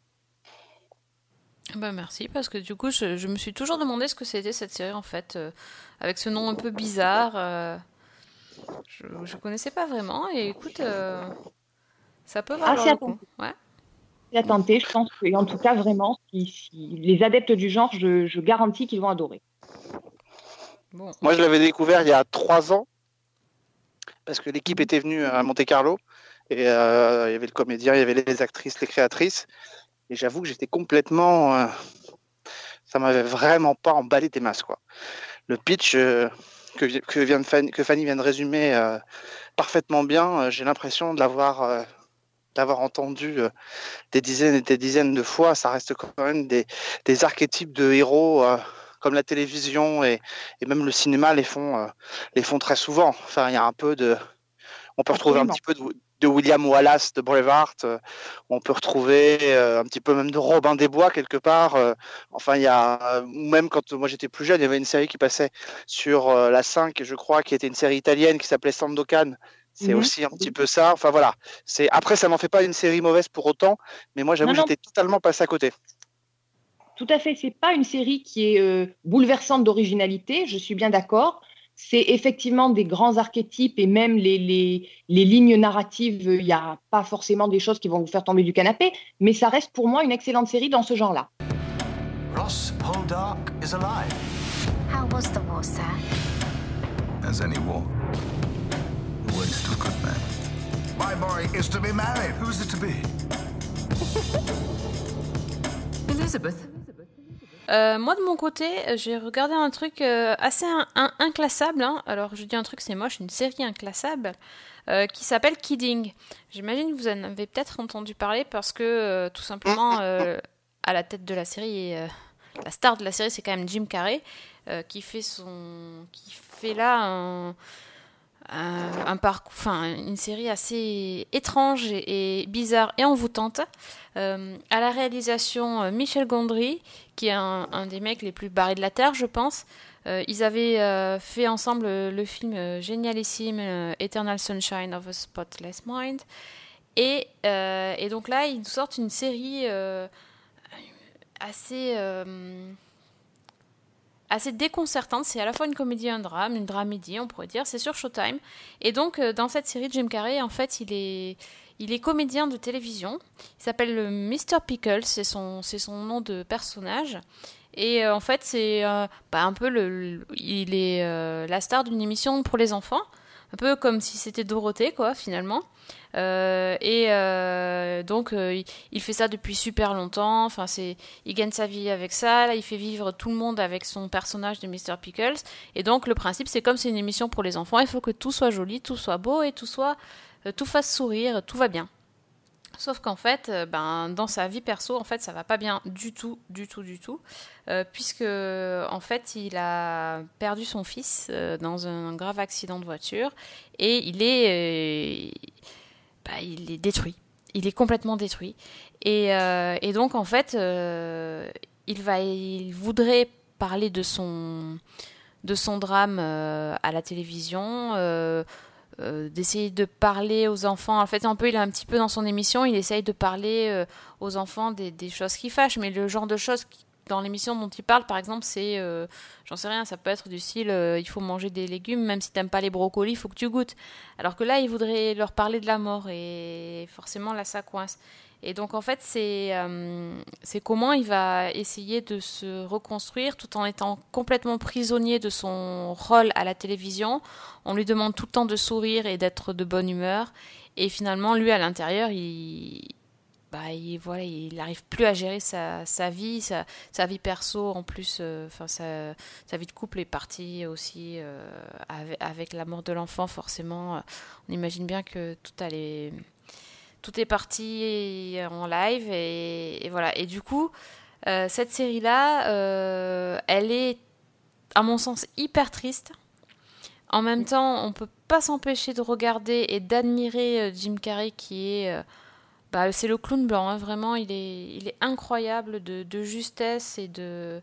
Bah merci, parce que du coup, je, je me suis toujours demandé ce que c'était cette série en fait, euh, avec ce nom un peu bizarre. euh, je, je connaissais pas vraiment, et écoute, ça peut Ah, valoir c'est le à coup. Ouais. À tenter, je pense et en tout cas vraiment, si, si les adeptes du genre, je, je garantis qu'ils vont adorer. Moi, je l'avais découvert il y a trois ans parce que l'équipe était venue à Monte Carlo et euh, il y avait le comédien, il y avait les actrices, les créatrices. Et j'avoue que j'étais complètement. euh, ça m'avait vraiment pas emballé des masses. Quoi. Le pitch euh, que, que, vient de Fanny, que Fanny vient de résumer euh, parfaitement bien, j'ai l'impression de l'avoir entendu des dizaines et des dizaines de fois, ça reste quand même des, des archétypes de héros comme la télévision et, et, même le cinéma les font, euh, les font très souvent. Enfin, il y a un peu de. On peut retrouver Absolument. un petit peu de, de, William Wallace de Braveheart. on peut retrouver un petit peu même de Robin des Bois quelque part. enfin, il y a. Même quand moi j'étais plus jeune, il y avait une série qui passait sur la 5, je crois, qui était une série italienne qui s'appelait Sandokan c'est mmh. aussi un petit peu ça. Enfin voilà. C'est après ça n'en fait pas une série mauvaise pour autant, mais moi j'avoue j'étais totalement passé à côté. Tout à fait. C'est pas une série qui est euh, bouleversante d'originalité. Je suis bien d'accord. C'est effectivement des grands archétypes et même les, les, les lignes narratives. Il n'y a pas forcément des choses qui vont vous faire tomber du canapé, mais ça reste pour moi une excellente série dans ce genre-là. Ross Poldark is alive. How was the war, sir? As any war. waste of good men. My boy is to be married. Who's it to be? Elizabeth. Euh, moi de mon côté, j'ai regardé un truc euh, assez inclassable. Hein. Alors je dis un truc, c'est moche, une série inclassable euh, qui s'appelle Kidding. J'imagine que vous en avez peut-être entendu parler parce que euh, tout simplement euh, à la tête de la série, la star de la série, c'est quand même Jim Carrey qui fait son, qui fait là un un, un parcours, enfin une série assez étrange et, bizarre et envoûtante. Euh, à la réalisation, euh, Michel Gondry, qui est un, des mecs les plus barrés de la terre, je pense. Euh, ils avaient euh, fait ensemble le film euh, génialissime Eternal Sunshine of a Spotless Mind. Et, et, donc là, ils sortent une série assez assez déconcertante. C'est à la fois une comédie et un drame, une dramédie, on pourrait dire. C'est sur Showtime. Et donc, euh, dans cette série, Jim Carrey, en fait, il est, il est comédien de télévision. Il s'appelle Mr. Pickles, c'est son, c'est son nom de personnage. Et euh, en fait, c'est euh, bah, un peu le, il est euh, la star d'une émission pour les enfants, un peu comme si c'était Dorothée, quoi, finalement. Euh, et euh, donc, euh, il, fait ça depuis super longtemps. Enfin, c'est, il gagne sa vie avec ça. Là, il fait vivre tout le monde avec son personnage de Mr. Pickles. Et donc, le principe, c'est comme c'est une émission pour les enfants, il faut que tout soit joli, tout soit beau et tout soit, tout fasse sourire, tout va bien. Sauf qu'en fait, euh, ben, dans sa vie perso, en fait, ça va pas bien du tout, du tout, du tout, euh, puisque en fait, il a perdu son fils euh, dans un grave accident de voiture et il est, euh, bah, il est détruit. Il est complètement détruit. Et, euh, et donc, en fait, il va, il voudrait parler de son, de son drame à la télévision euh, d'essayer de parler aux enfants. En fait, un peu, il est un petit peu dans son émission, il essaye de parler euh, aux enfants des, choses qui fâchent, mais le genre de choses qui, dans l'émission dont il parle, par exemple, c'est, euh, j'en sais rien, ça peut être du style, il faut manger des légumes, même si t'aimes pas les brocolis, il faut que tu goûtes. Alors que là, il voudrait leur parler de la mort, et forcément, là, ça coince. Et donc, en fait, c'est euh, comment il va essayer de se reconstruire tout en étant complètement prisonnier de son rôle à la télévision. On lui demande tout le temps de sourire et d'être de bonne humeur. Et finalement, lui, à l'intérieur, il, bah, il, voilà, il n'arrive plus à gérer sa, sa vie, sa, sa, vie perso en plus, enfin euh, sa, sa, vie de couple est partie aussi euh, avec, la mort de l'enfant, forcément. On imagine bien que tout allait, tout est parti en live et, voilà. Et du coup, euh, cette série-là, euh, elle est, à mon sens, hyper triste. En même temps, on peut pas s'empêcher de regarder et d'admirer euh, Jim Carrey qui est bah, c'est le clown blanc, hein, vraiment, il est, incroyable de, justesse et de.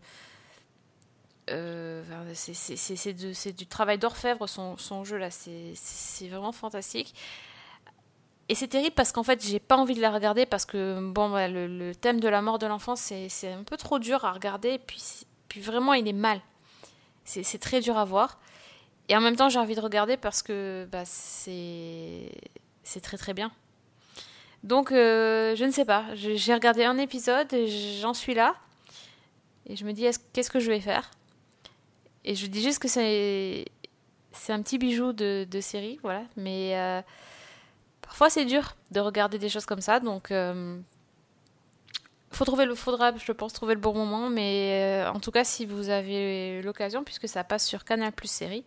Euh, c'est du travail d'orfèvre, son, jeu là, c'est vraiment fantastique. Et c'est terrible parce qu'en fait, j'ai pas envie de la regarder parce que bon, bah, le, thème de la mort de l'enfant, c'est un peu trop dur à regarder. Et puis, vraiment, il est mal. C'est très dur à voir. Et en même temps, j'ai envie de regarder parce que bah, c'est très très bien. Donc, euh, je ne sais pas. J'ai regardé un épisode j'en suis là. Et je me dis, qu'est-ce que je vais faire? Et je dis juste que c'est un petit bijou de, de, série, voilà. Mais euh, parfois, c'est dur de regarder des choses comme ça. Donc, euh, faut trouver le, faudra, je pense, trouver le bon moment. Mais euh, en tout cas, si vous avez l'occasion, puisque ça passe sur Canal Plus Série,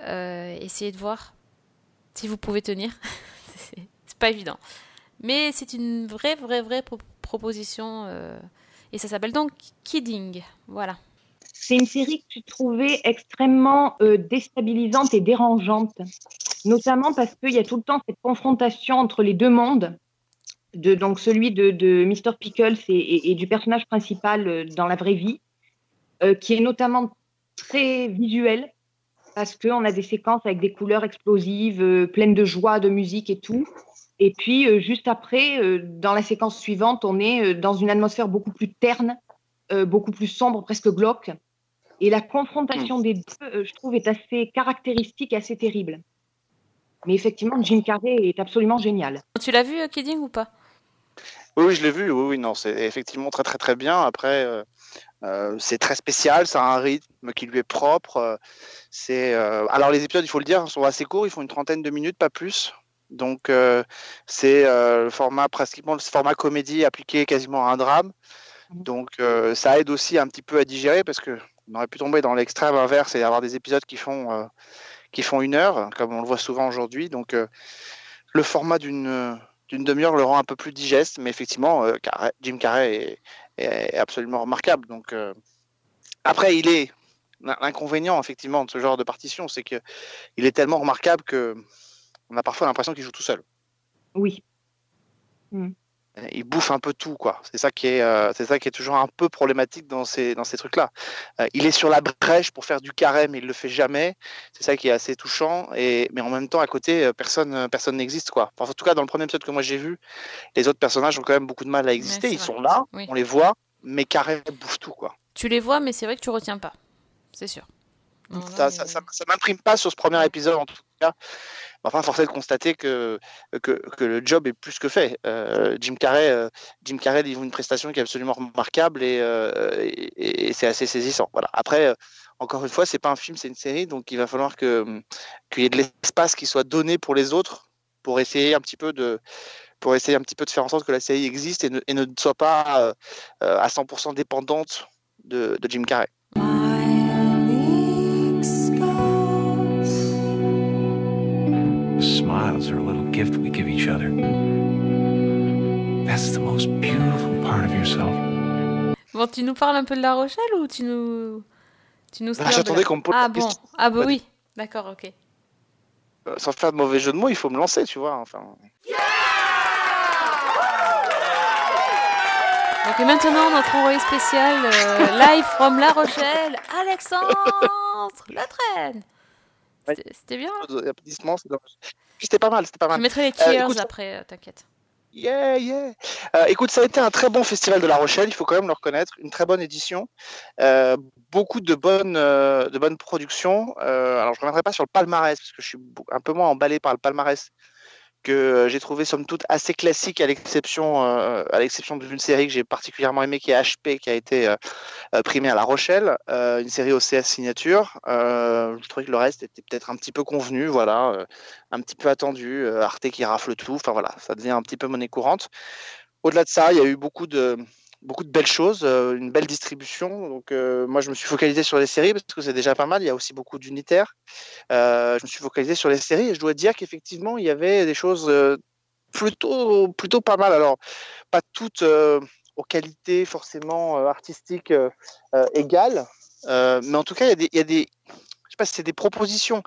essayez de voir si vous pouvez tenir. c'est pas évident. Mais c'est une vraie, vraie, vraie pro- proposition. euh, et ça s'appelle donc Kidding. Voilà. C'est une série que tu trouvais extrêmement euh, déstabilisante et dérangeante, notamment parce qu'il y a tout le temps cette confrontation entre les deux mondes, de, donc celui de, de Mr. Pickles et, et- et du personnage principal euh, dans la vraie vie, euh, qui est notamment très visuel, parce qu'on a des séquences avec des couleurs explosives, euh, pleines de joie, de musique et tout. Et puis, euh, juste après, dans la séquence suivante, on est dans une atmosphère beaucoup plus terne, beaucoup plus sombre, presque glauque. Et la confrontation des deux, je trouve, est assez caractéristique et assez terrible. Mais effectivement, Jim Carrey est absolument génial. Tu l'as vu, euh, Kidding, ou pas? Oui, oui, je l'ai vu. Oui, oui, non, c'est effectivement très, très, très bien. Après, euh, euh, c'est très spécial. Ça a un rythme qui lui est propre. c'est euh, alors les épisodes, il faut le dire, sont assez courts. Ils font une trentaine de minutes, pas plus. Donc euh, c'est euh, le format pratiquement le format comédie appliqué quasiment à un drame. Donc euh, ça aide aussi un petit peu à digérer parce que on aurait pu tomber dans l'extrême inverse et avoir des épisodes qui font euh, qui font une heure, comme on le voit souvent aujourd'hui. Donc euh, le format d'une d'une demi-heure le rend un peu plus digeste, mais effectivement, euh, Carrey- Jim Carrey est, absolument remarquable. Donc euh, après, il est l'inconvénient effectivement de ce genre de partition, c'est que il est tellement remarquable que on a parfois l'impression qu'il joue tout seul. Oui. Il bouffe un peu tout, quoi. C'est ça qui est, euh, c'est ça qui est toujours un peu problématique dans ces, dans ces trucs-là. Euh, il est sur la brèche pour faire du carré, mais il le fait jamais. C'est ça qui est assez touchant. Et mais en même temps, à côté, euh, personne, personne n'existe, quoi. Enfin, en tout cas, dans le premier épisode que moi j'ai vu, les autres personnages ont quand même beaucoup de mal à exister. Ils vrai. sont là, Oui. on les voit, mais carré bouffe tout, quoi. Tu les vois, mais c'est vrai que tu retiens pas. C'est sûr. Ça, ça, ça m'imprime pas sur ce premier épisode en tout Enfin, force est de constater que, le job est plus que fait. Euh, Jim Carrey, euh, Jim Carrey livre une prestation qui est absolument remarquable et, euh, c'est assez saisissant. Voilà. Après, encore une fois, c'est pas un film, c'est une série, donc il va falloir qu'il y ait de l'espace qui soit donné pour les autres pour essayer un petit peu de pour essayer un petit peu de faire en sorte que la série existe et ne, ne soit pas à 100% dépendante de Jim Carrey. Gift we give each other. That's the most beautiful part of yourself. Bon, tu nous parles un peu de La Rochelle ou tu nous. Tu nous Ah, j'attendais qu'on me pose Ah la bon, question. ah bah oui, d'accord, ok. Euh, sans faire de mauvais jeu de mots, il faut me lancer, tu vois. Enfin, Donc et maintenant, notre envoyé spécial euh, live from La Rochelle, Alexandre Le. C'était- bien. applaudissements. C'était pas mal, c'était pas mal. Je mettrai les Euh, cheers écoute, après, euh, t'inquiète. Yeah, yeah. Euh, écoute, ça a été un très bon festival de La Rochelle, il faut quand même le reconnaître. Une très bonne édition. Euh, beaucoup de bonnes, euh, de bonnes productions. Euh, alors, je ne reviendrai pas sur le palmarès, parce que je suis un peu moins emballé par le palmarès que euh, j'ai trouvé somme toute assez classique à l'exception euh, à l'exception d'une série que j'ai particulièrement aimée qui est HP qui a été euh, primée à La Rochelle une série OCS signature. Je trouvais que le reste était peut-être un petit peu convenu voilà un petit peu attendu Arte qui rafle tout enfin voilà ça devient un petit peu monnaie courante. Au-delà de ça il y a eu beaucoup de beaucoup de belles choses, euh, une belle distribution. Donc, euh, moi, je me suis focalisé sur les séries parce que c'est déjà pas mal. Il y a aussi beaucoup d'unitaires. Euh, je me suis focalisé sur les séries et je dois dire qu'effectivement, il y avait des choses plutôt, plutôt pas mal. Alors, pas toutes aux qualités forcément artistiques égales, mais en tout cas, il y a des, sais pas si c'est des propositions,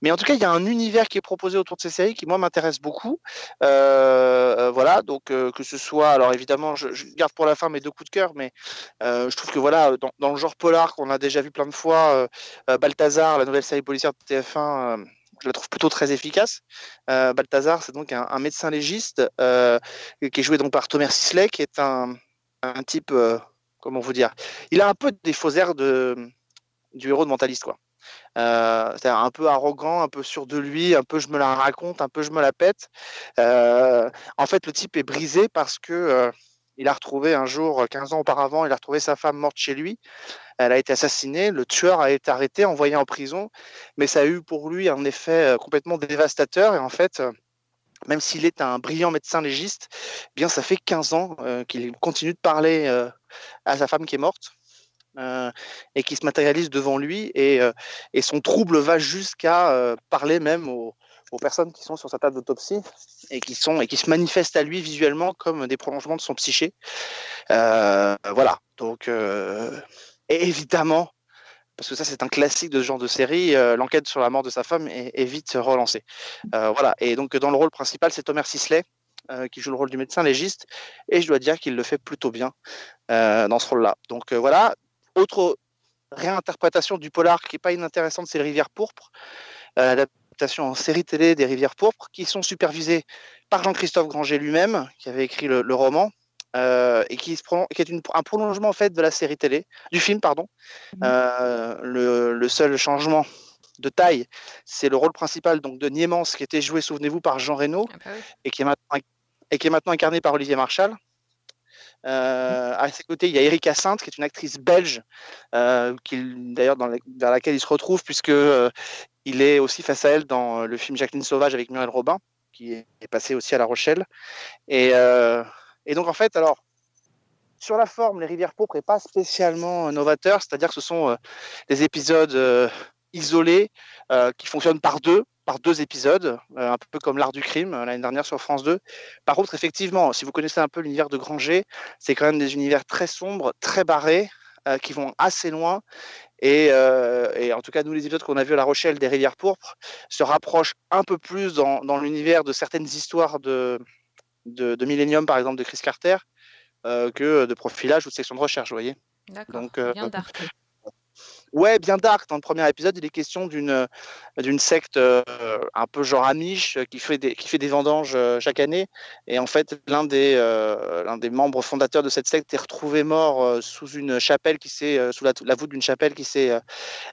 mais en tout cas, il y a un univers qui est proposé autour de ces séries qui, moi, m'intéresse beaucoup. Euh, euh, voilà, donc euh, que ce soit, alors évidemment, je, garde pour la fin mes deux coups de cœur, mais je trouve que voilà, dans, le genre polar qu'on a déjà vu plein de fois, Balthazar, la nouvelle série policière de TF1, euh, je la trouve plutôt très efficace. Euh, Balthazar, c'est donc un, médecin légiste qui est joué donc par Thomas Sisley, qui est un, un type, comment vous dire, il a un peu des faux airs de, du héros de Mentaliste, quoi. Euh, c'est un peu arrogant, un peu sûr de lui, un peu je me la raconte, un peu je me la pète. Euh, en fait, le type est brisé parce que euh, il a retrouvé un jour, 15 ans auparavant, il a retrouvé sa femme morte chez lui. Elle a été assassinée, le tueur a été arrêté, envoyé en prison, mais ça a eu pour lui un effet euh, complètement dévastateur. Et en fait, même s'il est un brillant médecin légiste, eh bien ça fait 15 ans qu'il continue de parler à sa femme qui est morte. Euh, et qui se matérialise devant lui et, euh, son trouble va jusqu'à euh, parler même au, aux personnes qui sont sur sa table d'autopsie et qui se manifestent à lui visuellement comme des prolongements de son psyché. Voilà. Donc évidemment, parce que ça c'est un classique de ce genre de série, l'enquête sur la mort de sa femme est, vite relancée. Voilà. Et donc dans le rôle principal, c'est Thomas Sisley qui joue le rôle du médecin légiste, et je dois dire qu'il le fait plutôt bien dans ce rôle-là. Donc voilà. Autre réinterprétation du polar qui est pas inintéressante, c'est Les Rivières pourpres, euh, l'adaptation en série télé des Rivières pourpres, qui sont supervisées par Jean-Christophe Granger lui-même, qui avait écrit le, le roman. euh, et qui, se prolonge- qui est une- un prolongement en fait de la série télé, du film pardon. Euh, le, le seul changement de taille, c'est le rôle principal donc de Niemans qui était joué, souvenez-vous, par Jean Reno Ah bah oui. et qui est maintenant et qui est maintenant incarné par Olivier Marchal. Euh, à ses côtés, il y a Erika Sainte, qui est une actrice belge, euh, d'ailleurs vers laquelle il se retrouve, puisque euh, il est aussi face à elle dans le film Jacqueline Sauvage avec Muriel Robin, qui est, passé aussi à La Rochelle. Et, euh, donc en fait, alors sur la forme, Les Rivières pourpres n'est pas spécialement novateur, c'est-à-dire que ce sont euh, des épisodes euh, isolés euh, qui fonctionnent par deux, par deux épisodes, euh, un peu comme L'Art du crime euh, l'année dernière sur France 2. Par contre, effectivement, si vous connaissez un peu l'univers de Granger, c'est quand même des univers très sombres, très barrés, euh, qui vont assez loin. Et, et en tout cas, nous, les épisodes qu'on a vus à La Rochelle des Rivières pourpres se rapprochent un peu plus dans, dans l'univers de certaines histoires de, de, de Millennium, par exemple, de Chris Carter, que de profilage ou de section de recherche, vous voyez. D'accord. Bien dark. Ouais, bien dark. Dans le premier épisode, il est question d'une euh, d'une secte euh, un peu genre Amish euh, qui fait des qui fait des vendanges chaque année. Et en fait, l'un des l'un des membres fondateurs de cette secte est retrouvé mort sous une chapelle qui s'est sous la, voûte d'une chapelle qui s'est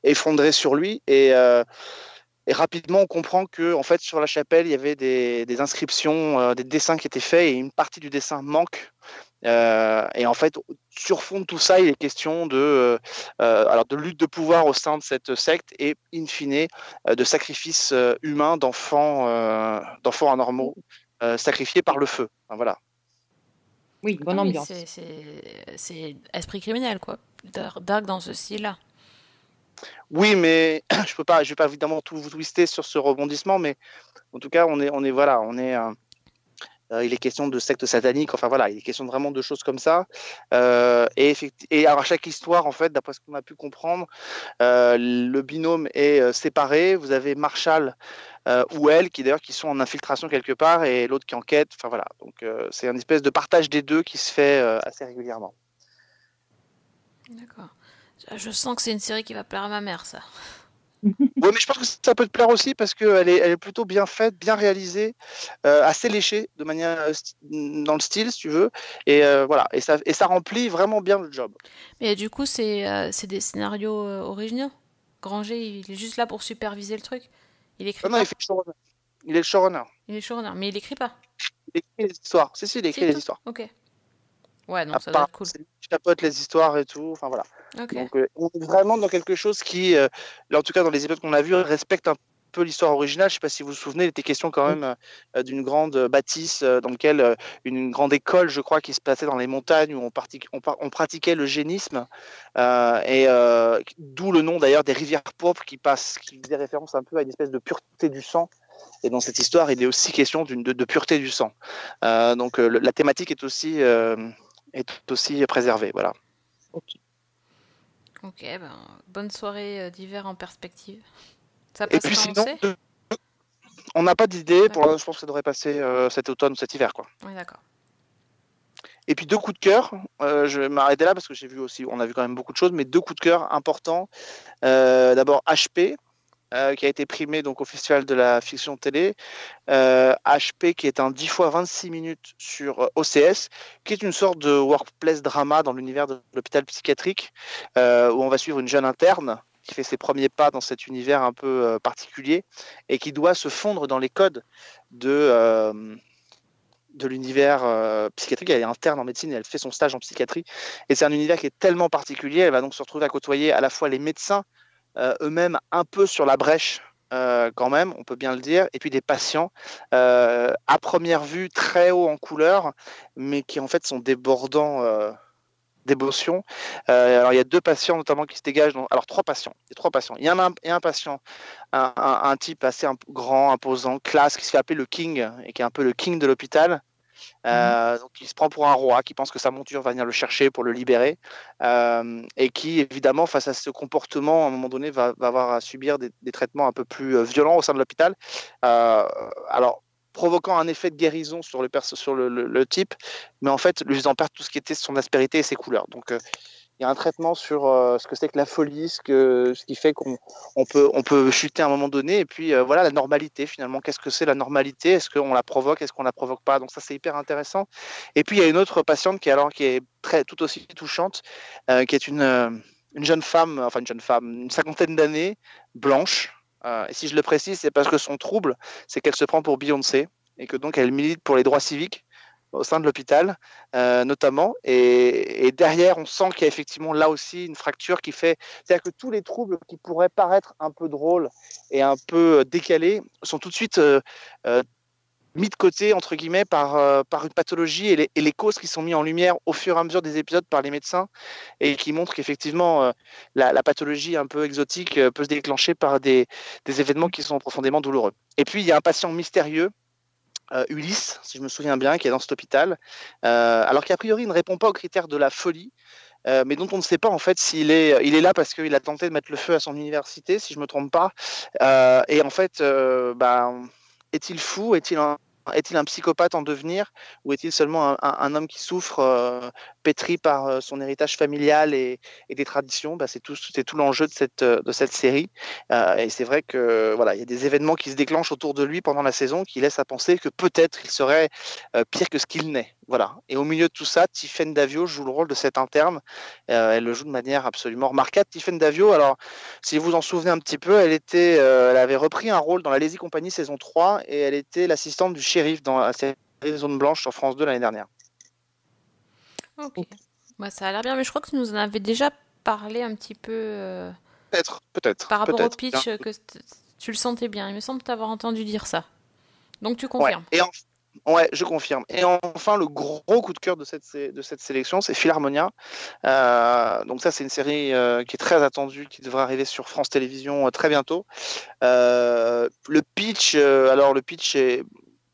effondrée sur lui. Et rapidement, on comprend que, en fait, sur la chapelle, il y avait des, des inscriptions, des dessins qui étaient faits, et une partie du dessin manque. Euh, et en fait, sur fond de tout ça, il est question de, euh, euh, alors de lutte de pouvoir au sein de cette secte et, in fine, euh, de sacrifices euh, humains d'enfants, euh, d'enfants anormaux euh, sacrifiés par le feu. Enfin, voilà. Oui, bonne oui, ambiance. c'est- esprit criminel, quoi. Dark, dark dans ce style-là. Oui, mais je peux pas, je vais pas évidemment tout vous twister sur ce rebondissement, mais en tout cas, on est, on est voilà, on est. euh, il est question de secte satanique, enfin voilà, il est question vraiment de choses comme ça. Euh, et, alors à chaque histoire, en fait, d'après ce qu'on a pu comprendre, euh, le binôme est séparé. Vous avez Marshall ou elle, qui d'ailleurs qui sont en infiltration quelque part, et l'autre qui enquête. Enfin voilà, donc c'est un espèce de partage des deux qui se fait assez régulièrement. D'accord. Je sens que c'est une série qui va plaire à ma mère, ça. Oui, mais je pense que ça peut te plaire aussi parce qu'elle est, elle est plutôt bien faite, bien réalisée, euh, assez léchée de manière euh, dans le style, si tu veux. Et euh, voilà, et ça, et ça remplit vraiment bien le job. Mais du coup, c'est euh, c'est des scénarios originaux. Granger, il est juste là pour superviser le truc. Il écrit Non, non, pas. il, fait le showrunner. il est le showrunner. Il est showrunner, mais il écrit pas. Il écrit les histoires. Si, si, il écrit C'est les histoires. Ok. Ouais, non, ça doit être cool. c'est qui chapeaute les histoires et tout. Enfin voilà. Donc euh, on est vraiment dans quelque chose qui, euh, là en tout cas dans les épisodes qu'on a vus, respecte un peu l'histoire originale. Je sais pas si vous vous souvenez, il était question quand même euh, d'une grande bâtisse dans laquelle une grande école, je crois, qui se passait dans les montagnes où on, pratiquait le génisme. Et d'où le nom d'ailleurs des rivières pourpres qui passe, qui faisait référence un peu à une espèce de pureté du sang. Et dans cette histoire, il est aussi question de, de pureté du sang. Donc le- la thématique est aussi est aussi préservée. Voilà. Ok, ben, bonne soirée euh, d'hiver en perspective. Ça Et passe puis quand on sinon, on n'a pas d'idée. Pour je pense que ça devrait passer euh, cet automne ou cet hiver, quoi. Oui, d'accord. Et puis deux coups de cœur. euh, je vais m'arrêter là parce que j'ai vu aussi, on a vu quand même beaucoup de choses, mais deux coups de cœur importants. Euh, D'abord HP. Euh, qui a été primé donc au Festival de la fiction télé. Euh, HP qui est un 10 fois 26 minutes sur euh, OCS, qui est une sorte de workplace drama dans l'univers de l'hôpital psychiatrique, euh, où on va suivre une jeune interne qui fait ses premiers pas dans cet univers un peu euh, particulier et qui doit se fondre dans les codes de, euh, de l'univers euh, psychiatrique. Elle est interne en médecine et elle fait son stage en psychiatrie. Et c'est un univers qui est tellement particulier. Elle va donc se retrouver à côtoyer à la fois les médecins euh, eux-mêmes un peu sur la brèche. euh, quand même, on peut bien le dire, et puis des patients euh, à première vue très haut en couleur, mais qui en fait sont débordants euh, d'émotion. Euh, alors il y a deux patients notamment qui se dégagent. alors trois patients. Il y a trois patients. Il y a un, y a un patient, un, un- type assez grand, imposant, classe, qui se fait appeler le king et qui est un peu le king de l'hôpital. Euh, donc il se prend pour un roi qui pense que sa monture va venir le chercher pour le libérer euh, et qui évidemment face à ce comportement à un moment donné va, avoir à subir des, traitements un peu plus euh, violents au sein de l'hôpital. Euh, alors provoquant un effet de guérison sur le, type, mais en fait lui faisant perdre tout ce qui était son aspérité et ses couleurs. Euh, il y a un traitement sur euh, ce que c'est que la folie, ce, qui fait qu'on on peut, chuter à un moment donné, et puis euh, voilà la normalité finalement. Qu'est-ce que c'est la normalité? Est-ce qu'on la provoque? Est-ce qu'on la provoque pas? Donc ça c'est hyper intéressant. Et puis il y a une autre patiente qui alors qui est tout aussi touchante, euh, qui est une, une jeune femme, enfin une jeune femme, une cinquantaine d'années, blanche. Et si je le précise, c'est parce que son trouble, c'est qu'elle se prend pour Beyoncé et que donc elle milite pour les droits civiques au sein de l'hôpital, euh, notamment. Et, derrière, on sent qu'il y a effectivement là aussi une fracture qui fait. C'est-à-dire que tous les troubles qui pourraient paraître un peu drôles et un peu euh, décalés sont tout de suite euh, mis de côté, entre guillemets, par, par une pathologie et les, causes qui sont mises en lumière au fur et à mesure des épisodes par les médecins et qui montrent qu'effectivement, la, la pathologie un peu exotique peut se déclencher par des, des événements qui sont profondément douloureux. Et puis, il y a un patient mystérieux euh, Ulysse, si je me souviens bien, qui est dans cet hôpital, euh, alors qu'a priori il ne répond pas aux critères de la folie, euh, mais dont on ne sait pas en fait s'il est, il est là parce qu'il a tenté de mettre le feu à son université, si je me trompe pas, et en fait, bah, est-il fou, est-il est-il un psychopathe en devenir ou est-il seulement un, homme qui souffre, euh, pétri par euh, son héritage familial et, des traditions? Bah, C'est tout, l'enjeu de cette, euh, série. Et c'est vrai que voilà, il y a des événements qui se déclenchent autour de lui pendant la saison qui laissent à penser que peut-être il serait pire que ce qu'il n'est. Voilà. Et au milieu de tout ça, Tiffen Davio joue le rôle de cette interne. Euh, elle le joue de manière absolument remarquable. Tiffen Davio, alors, si vous vous en souvenez un petit peu, elle, était, euh, elle avait repris un rôle dans la Lazy Company saison 3 et elle était l'assistante du shérif dans la série Zone Blanche sur France 2 l'année dernière. Ok. Bah, ça a l'air bien, mais je crois que tu nous en avais déjà parlé un petit peu euh, Peut-être, peut-être. par rapport au pitch, que tu le sentais bien. Il me semble t'avoir entendu dire ça. Donc tu Ouais. confirmes. Et en- Ouais, je confirme. Et enfin, le gros coup de cœur de cette, de cette sélection, c'est Philharmonia. Euh, donc ça, c'est une série euh, qui est très attendue, qui devrait arriver sur France Télévisions euh, très bientôt. Le pitch, alors le pitch est,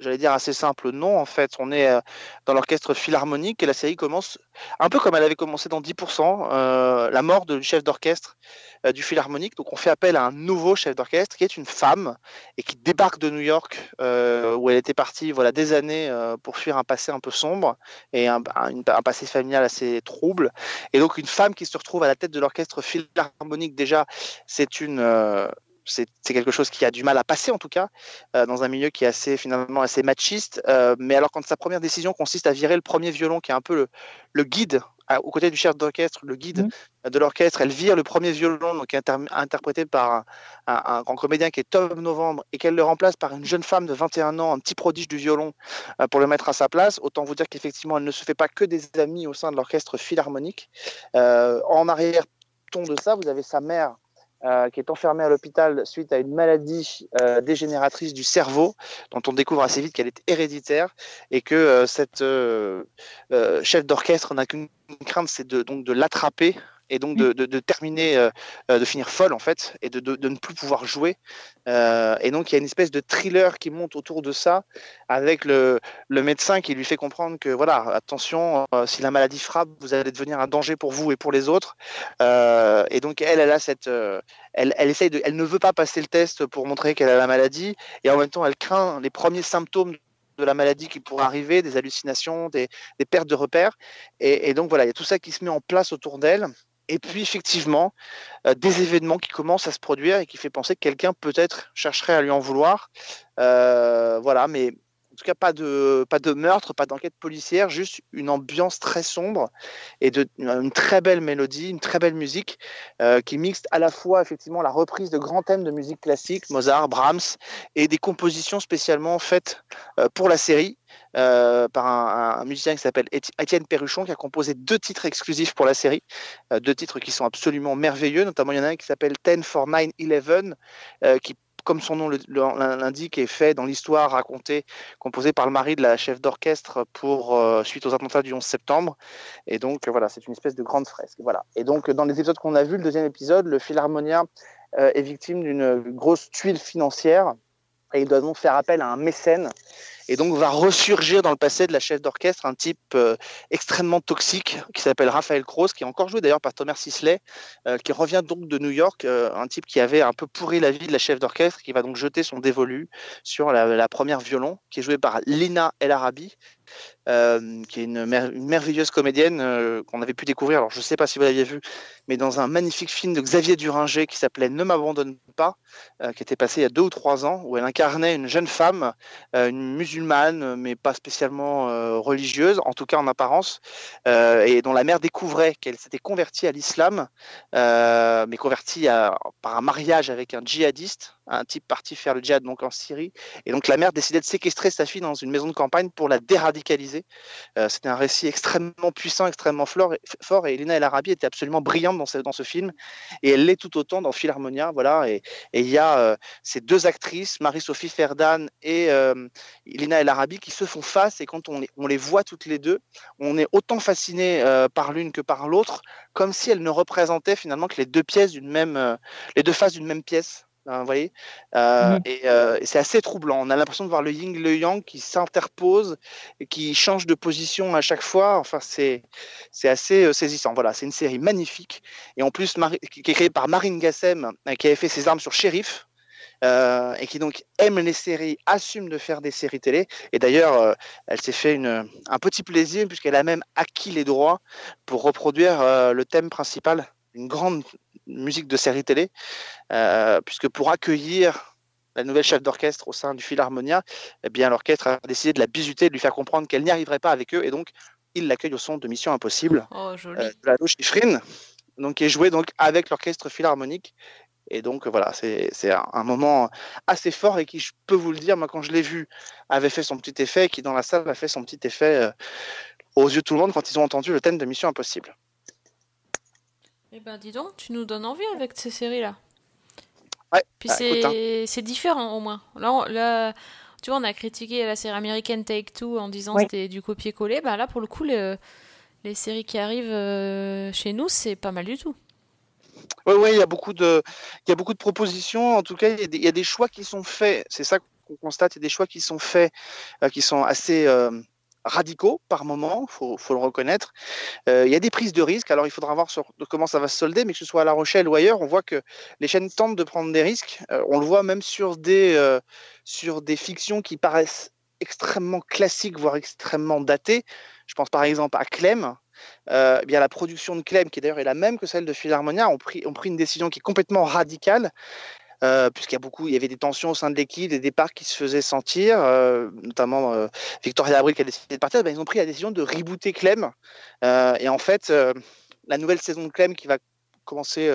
j'allais dire assez simple. Non, en fait, on est euh, dans l'orchestre philharmonique et la série commence un peu comme elle avait commencé dans 10%, euh, la mort du chef d'orchestre euh, du philharmonique. Donc on fait appel à un nouveau chef d'orchestre qui est une femme et qui débarque de New York où elle était partie voilà des années pour fuir un passé un peu sombre et un, passé familial assez trouble. Et donc une femme qui se retrouve à la tête de l'orchestre philharmonique déjà, c'est une c'est quelque chose qui a du mal à passer en tout cas euh, dans un milieu qui est assez finalement assez machiste. Euh, mais alors quand sa première décision consiste à virer le premier violon qui est un peu le, le guide à- aux côtés du chef d'orchestre, le guide de l'orchestre, elle vire le premier violon donc inter- interprété par un, un- un grand comédien qui est Tom Novembre et qu'elle le remplace par une jeune femme de 21 ans, un petit prodige du violon euh, pour le mettre à sa place. Autant vous dire qu'effectivement elle ne se fait pas que des amis au sein de l'orchestre philharmonique. En arrière ton de ça, vous avez sa mère euh, qui est enfermée à l'hôpital suite à une maladie euh, dégénératrice du cerveau, dont on découvre assez vite qu'elle est héréditaire et que euh, cette euh, chef d'orchestre n'a qu'une crainte, c'est donc de l'attraper et donc de, de- de terminer, euh, euh, de finir folle en fait, et de, ne plus pouvoir jouer. Euh, et donc il y a une espèce de thriller qui monte autour de ça, avec le, le médecin qui lui fait comprendre que voilà, attention, euh, si la maladie frappe, vous allez devenir un danger pour vous et pour les autres. Et donc elle, elle a cette, elle, elle essaye de, elle ne veut pas passer le test pour montrer qu'elle a la maladie, et en même temps elle craint les premiers symptômes de la maladie qui pourraient arriver, des hallucinations, des, des pertes de repères. Et, et donc voilà, il y a tout ça qui se met en place autour d'elle. Et puis effectivement, euh, des événements qui commencent à se produire et qui fait penser que quelqu'un peut-être chercherait à lui en vouloir. Euh, voilà, mais en tout cas pas de pas de meurtre, pas d'enquête policière, juste une ambiance très sombre et une très belle mélodie, une très belle musique euh, qui mixte à la fois effectivement la reprise de grands thèmes de musique classique, Mozart, Brahms, et des compositions spécialement faites pour la série euh, par un, musicien qui s'appelle Éti- Étienne Perruchon qui a composé deux titres exclusifs pour la série, euh, deux titres qui sont absolument merveilleux, notamment il y en a un qui s'appelle 10 for 9-11 euh, qui comme son nom l'indique, est fait dans l'histoire racontée, composée par le mari de la chef d'orchestre pour suite aux attentats du 11 septembre. Et donc voilà, c'est une espèce de grande fresque. Voilà. Et donc dans les épisodes qu'on a vus, le deuxième épisode, le Philharmonia est victime d'une grosse tuile financière et il doit donc faire appel à un mécène. Et donc va ressurgir dans le passé de la chef d'orchestre un type euh, extrêmement toxique qui s'appelle Raphaël Krauss, qui est encore joué d'ailleurs par Thomas Sisley, euh, qui revient donc de New York, euh, un type qui avait un peu pourri la vie de la chef d'orchestre, qui va donc jeter son dévolu sur la, la première violon, qui est jouée par Lina El Arabi, euh, qui est une, mer- une merveilleuse comédienne euh, qu'on avait pu découvrir, alors je ne sais pas si vous l'aviez vu, mais dans un magnifique film de Xavier Duringer qui s'appelait Ne m'abandonne pas, euh, qui était passé il y a deux ou trois ans, où elle incarnait une jeune femme, une musulmane, mais pas spécialement religieuse, en tout cas en apparence, et dont la mère découvrait qu'elle s'était convertie à l'islam, mais convertie par un mariage avec un djihadiste, un type parti faire le djihad donc en Syrie, et donc la mère décidait de séquestrer sa fille dans une maison de campagne pour la déradicaliser. Euh, C'était un récit extrêmement puissant, extrêmement fort, et Elena El Arabi était absolument brillante dans ce, film, et elle l'est tout autant dans Philharmonia, voilà, et il y a euh, ces deux actrices, Marie-Sophie Ferdan et euh, Elena El Arabi, qui se font face, et quand on les, voit toutes les deux, on est autant fasciné euh, par l'une que par l'autre, comme si elles ne représentaient finalement que les deux pièces euh, les deux faces d'une même pièce. Hein, vous voyez Euh, Mhm. Et, euh, et c'est assez troublant. On a l'impression de voir le yin, le yang qui s'interpose et qui change de position à chaque fois. Enfin, c'est c'est assez euh, saisissant. Voilà, c'est une série magnifique et en plus qui est créée par Marine Gassem, qui avait fait ses armes sur Sheriff. et qui donc aime les séries, assume de faire des séries télé. Et d'ailleurs, elle s'est fait une, un petit plaisir puisqu'elle a même acquis les droits pour reproduire le thème principal d'une grande musique de série télé, euh, puisque pour accueillir la nouvelle chef d'orchestre au sein du Philharmonia, eh bien l'orchestre a décidé de la bisuter, de lui faire comprendre qu'elle n'y arriverait pas avec eux, et donc il l'accueille au son de Mission Impossible Oh, euh, de la Schifrin, donc qui est joué donc avec l'orchestre philharmonique. Et donc voilà, c'est un, moment assez fort et qui, je peux vous le dire, moi quand je l'ai vu, avait fait son petit effet, et qui dans la salle a fait son petit effet euh, aux yeux de tout le monde quand ils ont entendu le thème de Mission Impossible. Eh ben, dis donc, tu nous donnes envie avec ces séries-là. Ouais, Puis bah, hein. c'est différent au moins. Là, on- là, tu vois, on a critiqué la série américaine Take Two en disant Oui. que c'était du copier-coller. Bah là, pour le coup, le- les séries qui arrivent euh, chez nous, c'est pas mal du tout. Oui, oui, il y a beaucoup de, il y a beaucoup de propositions. En tout cas, il y a des, il y a des choix qui sont faits. C'est ça qu'on constate. Il y a des choix qui sont faits, euh, qui sont assez euh, radicaux par moment. Faut, faut le reconnaître. Euh, il y a des prises de risques. Alors, il faudra voir comment ça va se solder, mais que ce soit à La Rochelle ou ailleurs, on voit que les chaînes tentent de prendre des risques. Euh, on le voit même sur des, euh, sur des fictions qui paraissent extrêmement classiques, voire extrêmement datées. Je pense par exemple à Clem. Eh bien, la production de Clem, qui d'ailleurs est la même que celle de Philharmonia, ont pris, ont pris une décision qui est complètement radicale, euh, puisqu'il y a beaucoup, il y avait des tensions au sein de l'équipe, des départs qui se faisaient sentir, euh, notamment euh, Victoria Abril qui a décidé de partir. Ben, ils ont pris la décision de rebooter Clem, et en fait, la nouvelle saison de Clem qui va commencer,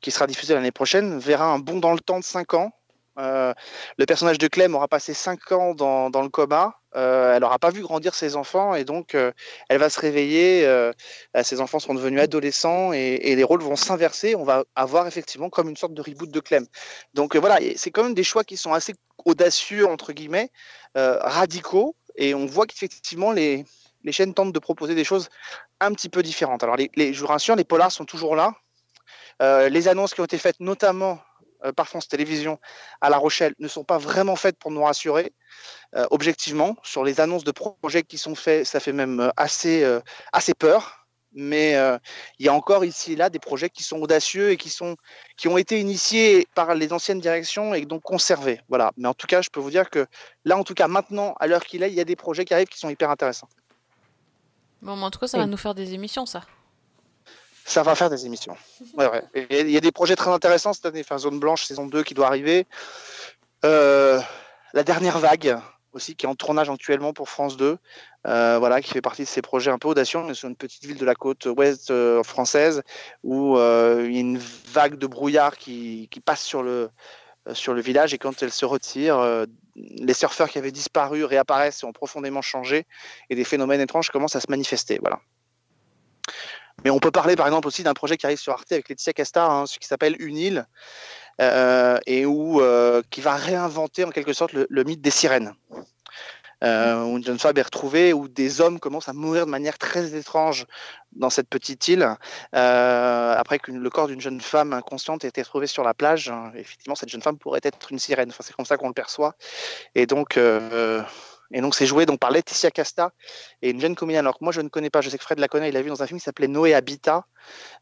qui sera diffusée l'année prochaine, verra un bond dans le temps de 5 ans. Le personnage de Clem aura passé 5 ans dans, dans le coma. Euh, elle n'aura pas vu grandir ses enfants et donc euh, elle va se réveiller. euh, euh, ses enfants seront devenus adolescents et, les rôles vont s'inverser. On va avoir effectivement comme une sorte de reboot de Clem. Donc voilà, c'est quand même des choix qui sont assez audacieux, entre guillemets, radicaux. Et on voit qu'effectivement, les, les chaînes tentent de proposer des choses un petit peu différentes. Alors, les, je vous rassure, les polars sont toujours là. Les annonces qui ont été faites, notamment par France Télévisions à La Rochelle, ne sont pas vraiment faites pour nous rassurer. Euh, objectivement, sur les annonces de projets qui sont faits, ça fait même euh, assez, euh, assez peur. Mais euh, il y a encore ici et là des projets qui sont audacieux et qui, sont, qui ont été initiés par les anciennes directions et donc conservés. Voilà. Mais en tout cas, je peux vous dire que là, en tout cas, maintenant, à l'heure qu'il est, il y a des projets qui arrivent qui sont hyper intéressants. Bon, mais en tout cas, ça va nous faire des émissions, ça. Ça va faire des émissions. Ouais, ouais. Et Il y a des projets très intéressants cette année. Enfin, Zone Blanche, saison 2 qui doit arriver. Euh, la dernière vague aussi, qui est en tournage actuellement pour France 2. Euh, voilà, qui fait partie de ces projets un peu audacieux. On est sur une petite ville de la côte ouest euh, française où il y a une vague de brouillard qui, qui passe sur le, sur le village et quand elle se retire, euh, les surfeurs qui avaient disparu réapparaissent et ont profondément changé et des phénomènes étranges commencent à se manifester. Voilà. Mais on peut parler par exemple aussi d'un projet qui arrive sur Arte avec Laetitia Casta, hein, ce qui s'appelle Une île, euh, et où euh, qui va réinventer en quelque sorte le, mythe des sirènes. Euh, où une jeune femme est retrouvée, où des hommes commencent à mourir de manière très étrange dans cette petite île, après que le corps d'une jeune femme inconsciente ait été trouvé sur la plage. effectivement, cette jeune femme pourrait être une sirène. Enfin, c'est comme ça qu'on le perçoit. Et donc, et donc, c'est joué donc par Laetitia Casta et une jeune comédienne. Alors que moi, je ne connais pas. Je sais que Fred la connaît. Il l'a vu dans un film qui s'appelait Noé Habitat,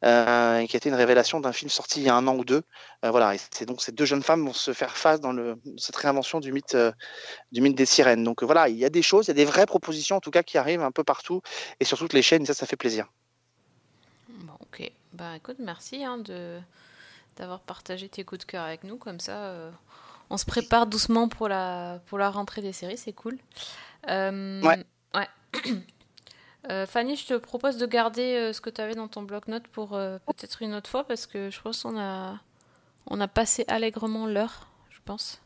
euh, qui a été une révélation d'un film sorti il y a un an ou deux. Euh, voilà. Et c'est donc ces deux jeunes femmes vont se faire face dans cette réinvention du mythe, euh, du mythe des sirènes. Donc voilà, il y a des choses, il y a des vraies propositions en tout cas qui arrivent un peu partout et sur toutes les chaînes. Et ça, ça fait plaisir. Bon, ok. Bah écoute, merci hein, d'avoir partagé tes coups de cœur avec nous. Comme ça, euh, on se prépare doucement pour la, pour la rentrée des séries, c'est cool. Euh, Ouais. ouais. Euh, Fanny, je te propose de garder euh, ce que tu avais dans ton bloc-notes pour euh, peut-être une autre fois parce que je pense qu'on a, on a passé allègrement l'heure, je pense.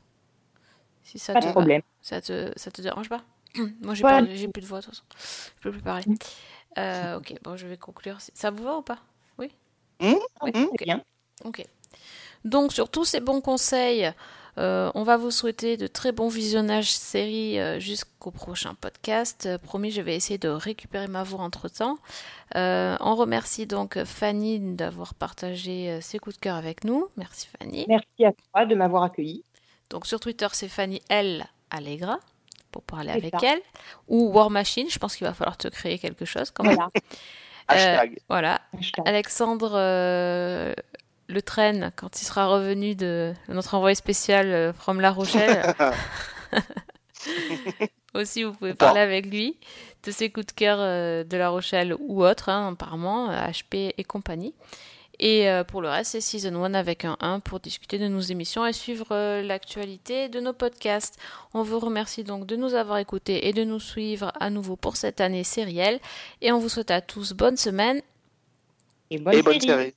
Si ça Pas te de va. problème. Ça te, ça te dérange pas? Moi, j'ai Ouais. plus de voix, de toute façon. Je peux plus parler. Euh, ok, bon, je vais conclure. Ça vous va ou pas? Oui? Mmh, Oui, mmh, ok. bien. Ok. Donc, sur tous ces bons conseils, euh, on va vous souhaiter de très bons visionnages séries euh, jusqu'au prochain podcast. Euh, promis, je vais essayer de récupérer ma voix entre temps. on remercie donc Fanny d'avoir partagé ses coups de cœur avec nous. Merci Fanny. Merci à toi de m'avoir accueilli. Donc sur Twitter, c'est Fanny L Allegra pour parler avec ça. elle. Ou War Machine, je pense qu'il va falloir te créer quelque chose quand même. Voilà. Hashtag. voilà. Hashtag. Alexandre Le Train, quand il sera revenu de notre envoyé spécial euh, from La Rochelle, aussi vous pouvez parler avec lui de ses coups de cœur euh, de La Rochelle ou autres, hein, apparemment, euh, HP et compagnie. Et euh, pour le reste, c'est Season 1 avec un 1 pour discuter de nos émissions et suivre euh, l'actualité de nos podcasts. On vous remercie donc de nous avoir écoutés et de nous suivre à nouveau pour cette année sérielle. Et on vous souhaite à tous bonne semaine Et bonne Et bonne série. série.